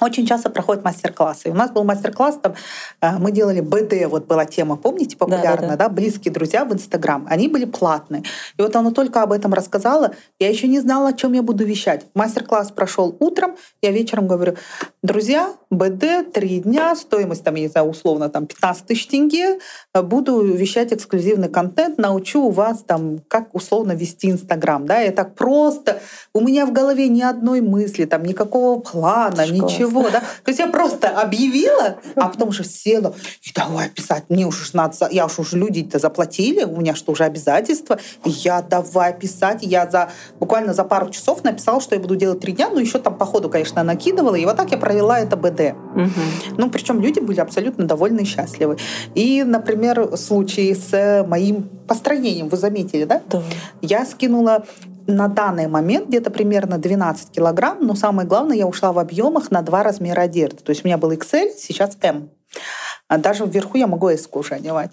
очень часто проходят мастер-классы. У нас был мастер-класс, там э, мы делали БД, вот была тема, помните, популярная, да, да, да? близкие друзья в Инстаграм. Они были платные. И вот она только об этом рассказала. Я еще не знала, о чем я буду вещать. Мастер-класс прошел утром, я вечером говорю, друзья, БД, три дня, стоимость там, я не знаю, условно, там 15 тысяч тенге, э, буду вещать эксклюзивный контент, научу вас там, как условно вести Инстаграм. Да, я так просто, у меня в голове ни одной мысли, там, никакого плана, Школа. ничего ничего, да. То есть я просто объявила, а потом уже села и давай писать. Мне уже надо, я уж уже люди-то заплатили, у меня что уже обязательства. И я давай писать. Я за буквально за пару часов написала, что я буду делать три дня, но еще там по ходу, конечно, накидывала. И вот так я провела это БД. Угу. Ну, причем люди были абсолютно довольны и счастливы. И, например, случай с моим построением, вы заметили, да? Да. Я скинула на данный момент где-то примерно 12 килограмм, но самое главное, я ушла в объемах на два размера одежды. То есть у меня был XL, сейчас M. А даже вверху я могу эску уже одевать.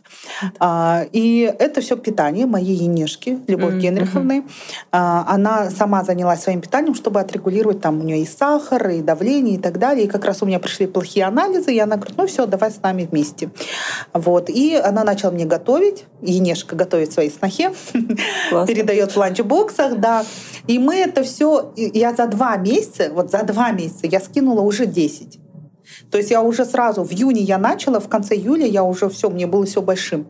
А, и это все питание моей енешки, Любовь mm-hmm. Генриховны. А, она сама занялась своим питанием, чтобы отрегулировать там у нее и сахар, и давление, и так далее. И как раз у меня пришли плохие анализы, и она говорит, ну все, давай с нами вместе. Вот. И она начала мне готовить. Енешка готовит своей снохе, передает в ланчбоксах, да. И мы это все, я за два месяца, вот за два месяца я скинула уже 10. То есть я уже сразу, в июне я начала, в конце июля я уже все, мне было все большим.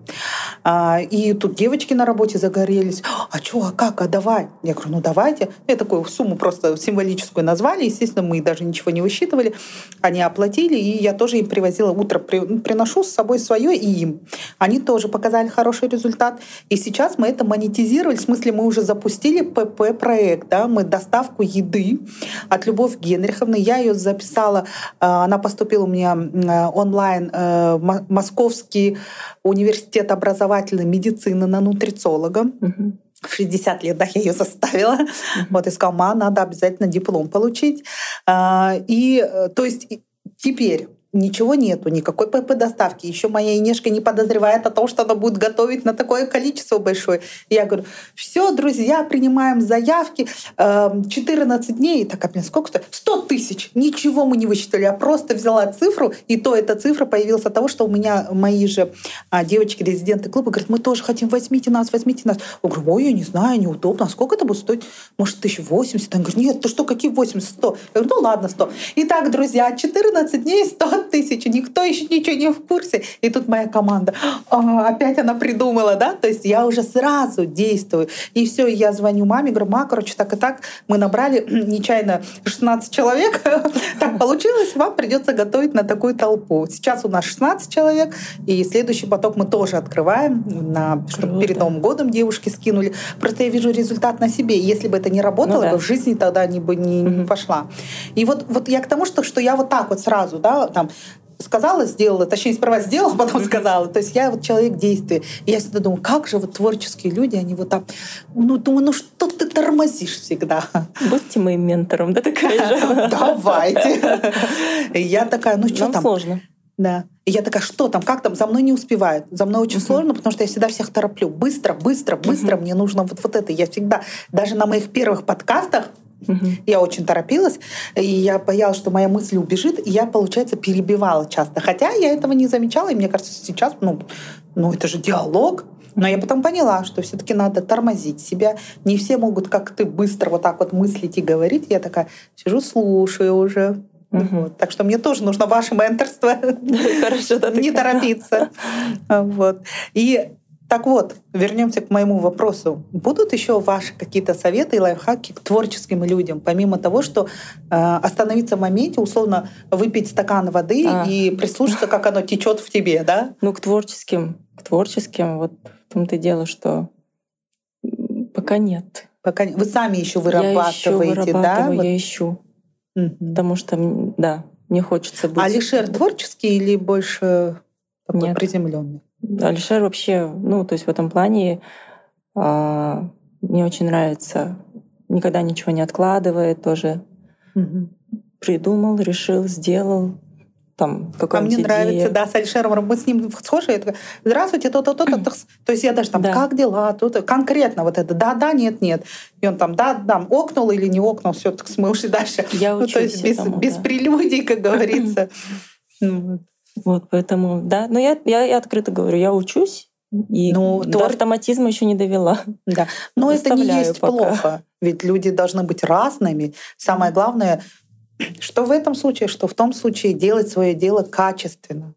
А, и тут девочки на работе загорелись. А что, а как, а давай? Я говорю, ну давайте. Я такую сумму просто символическую назвали. Естественно, мы даже ничего не высчитывали. Они оплатили, и я тоже им привозила утро, ну, приношу с собой свое и им. Они тоже показали хороший результат. И сейчас мы это монетизировали. В смысле, мы уже запустили ПП-проект. Да? Мы доставку еды от Любовь Генриховны. Я ее записала, а, она поступила у меня э, онлайн э, Московский университет образовательной медицины на нутрициолога. Угу в 60 лет, да, я ее заставила. Uh-huh. Вот, и сказала, ма, надо обязательно диплом получить. А, и, э, то есть, теперь ничего нету, никакой ПП доставки. Еще моя Инешка не подозревает о том, что она будет готовить на такое количество большое. Я говорю, все, друзья, принимаем заявки, 14 эм, дней. Так, а мне сколько стоит? 100 тысяч. Ничего мы не высчитали. Я просто взяла цифру, и то эта цифра появилась от того, что у меня мои же а, девочки-резиденты клуба говорят, мы тоже хотим, возьмите нас, возьмите нас. Я говорю, ой, я не знаю, неудобно. А сколько это будет стоить? Может, 1080? Они говорят, нет, ты что, какие 80, 100? Я говорю, ну ладно, 100. Итак, друзья, 14 дней, 100 тысяч, никто еще ничего не в курсе. И тут моя команда, а, опять она придумала, да, то есть я уже сразу действую. И все, я звоню маме, говорю, ма, короче, так и так, мы набрали нечаянно 16 человек, так получилось, вам придется готовить на такую толпу. Сейчас у нас 16 человек, и следующий поток мы тоже открываем, на, чтобы перед Новым годом девушки скинули. Просто я вижу результат на себе. Если бы это не работало, ну, да. бы в жизни тогда не бы не, не пошла. И вот, вот я к тому, что, что я вот так вот сразу, да, там, сказала, сделала, точнее, сперва сделала, потом сказала. То есть я вот человек действия. И я всегда думаю, как же вот творческие люди, они вот там, ну, думаю, ну что ты тормозишь всегда? Будьте моим ментором, да, такая же? Давайте. Я такая, ну что там? сложно. Да. И я такая, что там, как там, за мной не успевают. За мной очень uh-huh. сложно, потому что я всегда всех тороплю. Быстро, быстро, быстро, uh-huh. мне нужно вот, вот это. Я всегда, даже на моих первых подкастах, Угу. Я очень торопилась, и я боялась, что моя мысль убежит, и я, получается, перебивала часто. Хотя я этого не замечала, и мне кажется, сейчас, ну, ну это же диалог. Но я потом поняла, что все-таки надо тормозить себя. Не все могут, как ты, быстро вот так вот мыслить и говорить. Я такая сижу, слушаю уже. Угу. Вот. Так что мне тоже нужно ваше менторство. Хорошо, да. Не торопиться. Вот. И так вот, вернемся к моему вопросу. Будут еще ваши какие-то советы и лайфхаки к творческим людям, помимо того, что э, остановиться в моменте, условно выпить стакан воды а. и прислушаться, как оно течет в тебе, да? Ну, к творческим, к творческим, вот в том-то дело, что пока нет. Пока вы сами еще вырабатываете, я еще да? Вот. Я ищу, угу. потому что, да, мне хочется быть. А Алишер творческий или больше такой приземленный? Алишер вообще, ну, то есть в этом плане а, мне очень нравится. Никогда ничего не откладывает тоже. Угу. Придумал, решил, сделал. там а мне идея. нравится, да, с Алишером, мы с ним схожи, я такая, здравствуйте, то-то, то-то, то есть я даже там, Да. как дела, тут конкретно вот это, да, да, нет, нет. И он там, да, да, окнул или не окнул, все, так мы ушли дальше. Я Ну, то есть без, этому, без да. прелюдий, как говорится. Вот. Поэтому, да. Но я, я, я открыто говорю, я учусь, и Ну, до то- автоматизма еще не довела. Да. Но это не есть пока. плохо, ведь люди должны быть разными. Самое главное, что в этом случае, что в том случае делать свое дело качественно.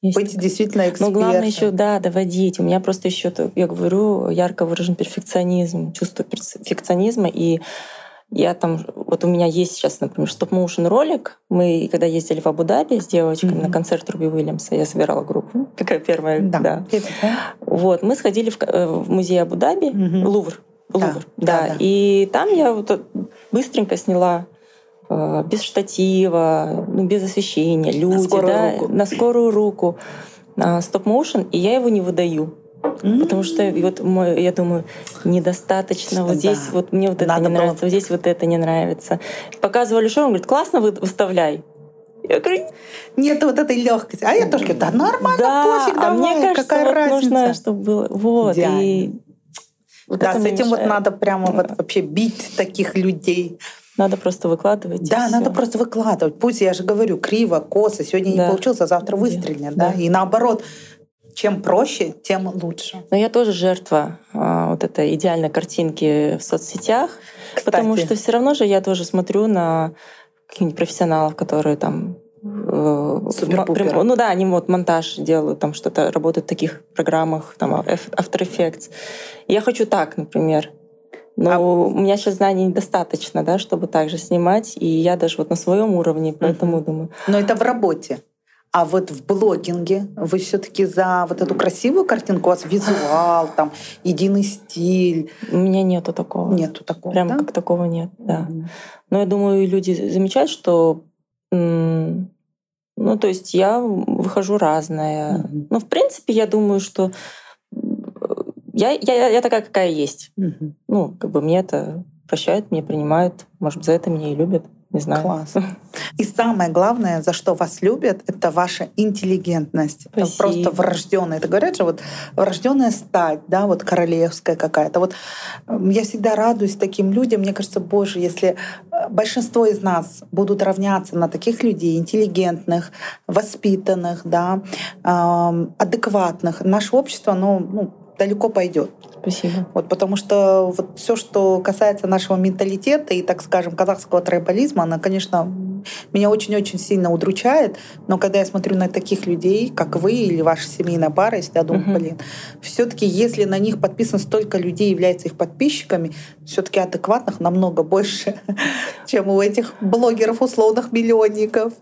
Есть Быть такое. действительно Но экспертом. главное еще, да, доводить. У меня просто еще, я говорю, ярко выражен перфекционизм, чувство перфекционизма. И я там, вот у меня есть сейчас, например, стоп-моушен ролик. Мы, когда ездили в Абу-Даби с девочками Мгм. на концерт Руби Уильямса, я собирала группу. Такая первая, Да. да. Это, да. Вот, мы сходили в, э, в музей Абу-Даби, Мгм. Лувр. Лувр, да, да, да. И там я вот быстренько сняла э, без штатива, ну, без освещения, люди, скорую да, руку. на скорую руку, на стоп-моушен, и я его не выдаю. Потому что вот мой, я думаю, недостаточно. Вот Да. здесь вот мне вот это Надо не было- нравится, вот здесь вот это не нравится. Показывали шоу, он говорит, классно вы выставляй. Я говорю, Нет вот этой легкости. А я тоже говорю, да нормально, да, пофиг, а давай, мне кажется, какая вот разница. нужно, чтобы было. Вот, Идеально. и вот да, с этим вот мешает. надо прямо вот Да. вообще бить таких людей. Надо просто выкладывать. Да, надо просто выкладывать. Пусть, я же говорю, криво, косо, сегодня не Да. получился, а завтра Да. выстрелят. Да? Да. И наоборот, чем проще, тем лучше. Но я тоже жертва а, вот этой идеальной картинки в соцсетях, потому Кстати. что все равно же я тоже смотрю на каких-нибудь профессионалов, которые там э, Супер-пупер. ну да, они вот монтаж делают, там что-то работают в таких программах, там After Effects. Я хочу так, например. Но А у меня сейчас знаний недостаточно, да, чтобы так же снимать. И я даже вот на своем уровне, поэтому думаю, Но это в работе. А вот в блогинге вы все-таки за вот эту красивую картинку, у вас визуал, там, единый стиль. у меня нету такого. Нету такого. Прям да? как такого нет, да. Мгм. Но я думаю, люди замечают, что ну, то есть я выхожу разная. Мгм. Ну, в принципе, я думаю, что я, я, я такая, какая есть. Мгм. Ну, как бы мне это прощают, мне принимают. Может, за это меня и любят. Не знаю. Класс. И самое главное, за что вас любят, это ваша интеллигентность. Это Спасибо. просто врожденная. Это говорят же, вот врожденная стать, да, вот королевская какая-то. Вот м, я всегда радуюсь таким людям. Мне кажется, боже, если э, большинство из нас будут равняться на таких людей, интеллигентных, воспитанных, да, ам, адекватных, наше общество, оно ну, далеко пойдет. Спасибо. Вот, потому что вот все, что касается нашего менталитета и, так скажем, казахского трайбализма, она, конечно, меня очень-очень сильно удручает. Но когда я смотрю на таких людей, как вы или ваша семейная пара, если я думаю, Мгм. блин, все-таки если на них подписано столько людей, являются их подписчиками, все-таки адекватных намного больше, чем у этих блогеров условных миллионников.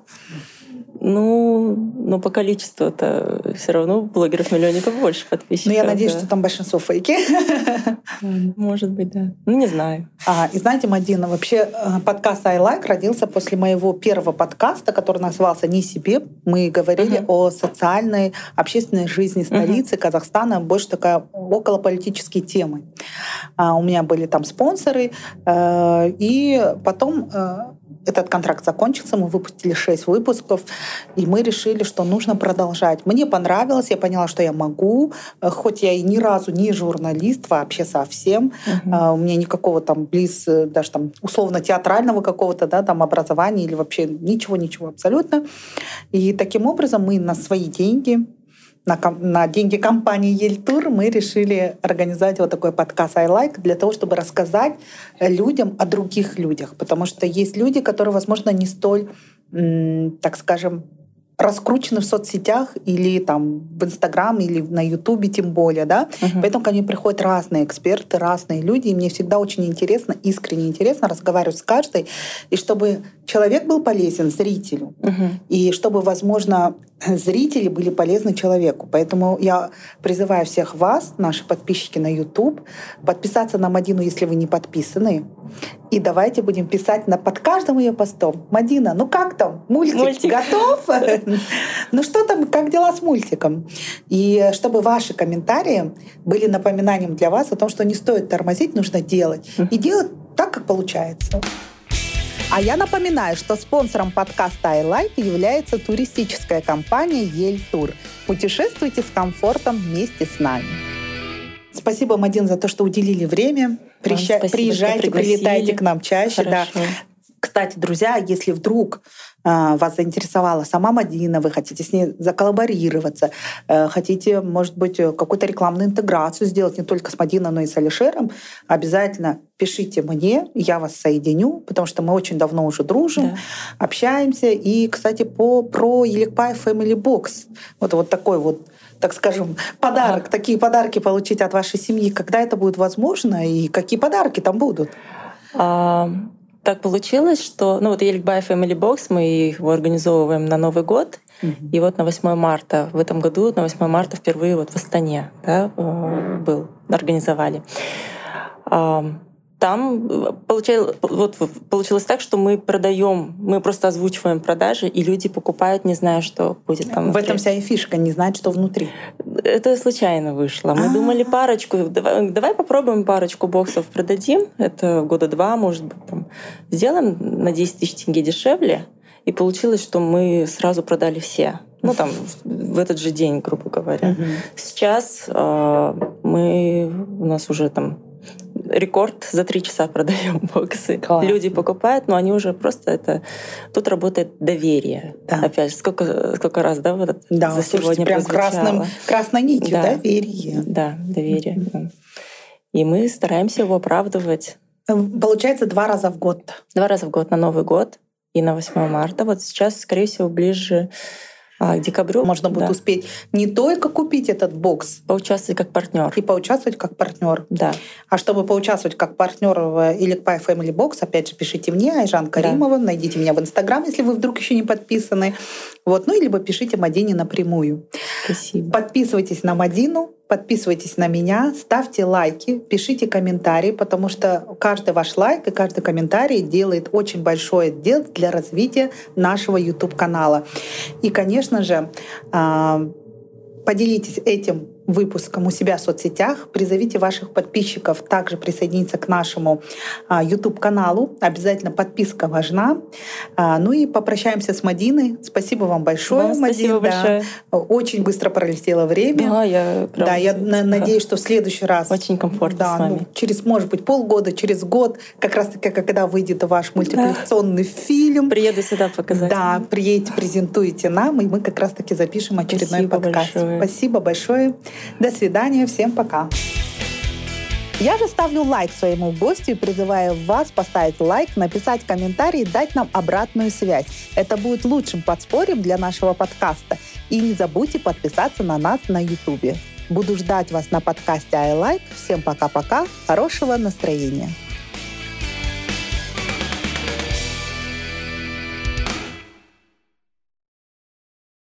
Ну, но по количеству это все равно блогеров-миллионников больше подписчиков. Ну, я надеюсь, да. что там большинство фейки. Может быть, да. Ну, не знаю. А, и знаете, Мадина, вообще э, подкаст I Like родился после моего первого подкаста, который назывался «Не себе». Мы говорили Мгм. о социальной, общественной жизни столицы Казахстана, больше такая околополитические темы. А, у меня были там спонсоры, э, и потом э, этот контракт закончился, мы выпустили шесть выпусков, и мы решили, что нужно продолжать. Мне понравилось, я поняла, что я могу, э, хоть я и ни разу не журналист вообще совсем, а, у меня никакого там близ, э, даже там условно театрального какого-то, да, там образования или вообще ничего-ничего абсолютно. И таким образом мы на свои деньги, на, на деньги компании Ельтур мы решили организовать вот такой подкаст I Like для того, чтобы рассказать людям о других людях. Потому что есть люди, которые, возможно, не столь, так скажем, раскручены в соцсетях или там в Инстаграм или на Ютубе тем более, да, Мгм. Поэтому ко мне приходят разные эксперты, разные люди, и мне всегда очень интересно, искренне интересно разговаривать с каждой, и чтобы человек был полезен зрителю, Мгм. и чтобы, возможно, зрители были полезны человеку. Поэтому я призываю всех вас, наши подписчики на YouTube, подписаться на Мадину, если вы не подписаны. И давайте будем писать на, под каждым ее постом. Мадина, ну как там? Мультик, Мультик. готов? Ну что там, как дела с мультиком? И чтобы ваши комментарии были напоминанием для вас о том, что не стоит тормозить, нужно делать. И делать так, как получается. А я напоминаю, что спонсором подкаста iLife является туристическая компания Ель Тур. Путешествуйте с комфортом вместе с нами. Спасибо, Мадин, за то, что уделили время. Прища... Спасибо, Приезжайте, прилетайте к нам чаще. Да. Кстати, друзья, если вдруг э, вас заинтересовала сама Мадина, вы хотите с ней заколлаборироваться, э, хотите, может быть, какую-то рекламную интеграцию сделать не только с Мадиной, но и с Алишером, обязательно пишите мне, я вас соединю, потому что мы очень давно уже дружим, да. общаемся. И, кстати, по, про Еликпай Family Box. Вот, вот такой вот так скажем, подарок, ага. такие подарки получить от вашей семьи, когда это будет возможно и какие подарки там будут? А, так получилось, что ну вот Еликбай Family Box, мы его организовываем на Новый год, mm-hmm. и вот на 8 марта в этом году, на 8 марта впервые вот в Астане да, э, был, организовали там э, получилось, вот, получилось так, что мы продаем, мы просто озвучиваем продажи, и люди покупают, не зная, что будет там. Внутри. В этом вся и фишка, не знать, что внутри. Это случайно вышло. Мы А-а-а. думали парочку, давай, давай попробуем парочку боксов продадим. Это года два, может быть, там сделаем на 10 тысяч тенге дешевле. И получилось, что мы сразу продали все. Ну, там, в этот же день, грубо говоря. Угу. Сейчас э, мы, у нас уже там рекорд за три часа продаем боксы. Классно. Люди покупают, но они уже просто это... Тут работает доверие. Да. Опять же, сколько, сколько раз, да, вот да, за слушайте, сегодня прям красным, красной нитью да. доверие. Да, доверие. Mm-hmm. И мы стараемся его оправдывать. Получается два раза в год. Два раза в год на Новый год и на 8 марта. Вот сейчас, скорее всего, ближе а, к декабрю. Можно будет да. успеть не только купить этот бокс, поучаствовать как партнер. И поучаствовать как партнер. Да. А чтобы поучаствовать как партнер в Elecpie Family Box, опять же, пишите мне, Айжан Каримова, да. найдите меня в Инстаграм, если вы вдруг еще не подписаны. Вот. Ну, либо пишите Мадине напрямую. Спасибо. Подписывайтесь на Мадину, подписывайтесь на меня, ставьте лайки, пишите комментарии, потому что каждый ваш лайк и каждый комментарий делает очень большое дело для развития нашего YouTube-канала. И, конечно же, а, поделитесь этим выпуском у себя в соцсетях. Призовите ваших подписчиков также присоединиться к нашему а, YouTube-каналу. Обязательно подписка важна. А, ну и попрощаемся с Мадиной. Спасибо вам большое, вам Мадин. Спасибо большое. Очень быстро пролетело время. Да, я, да, я надеюсь, что в следующий раз... Очень комфортно да, с вами. Ну, через, может быть, полгода, через год, как раз-таки, когда выйдет ваш мультипликационный да. фильм. Приеду сюда показать. Да, приедете, презентуете нам, и мы как раз-таки запишем очередной Спасибо подкаст. Большое. Спасибо большое. До свидания, всем пока. Я же ставлю лайк своему гостю и призываю вас поставить лайк, написать комментарий и дать нам обратную связь. Это будет лучшим подспорьем для нашего подкаста. И не забудьте подписаться на нас на YouTube. Буду ждать вас на подкасте iLike. Всем пока-пока. Хорошего настроения.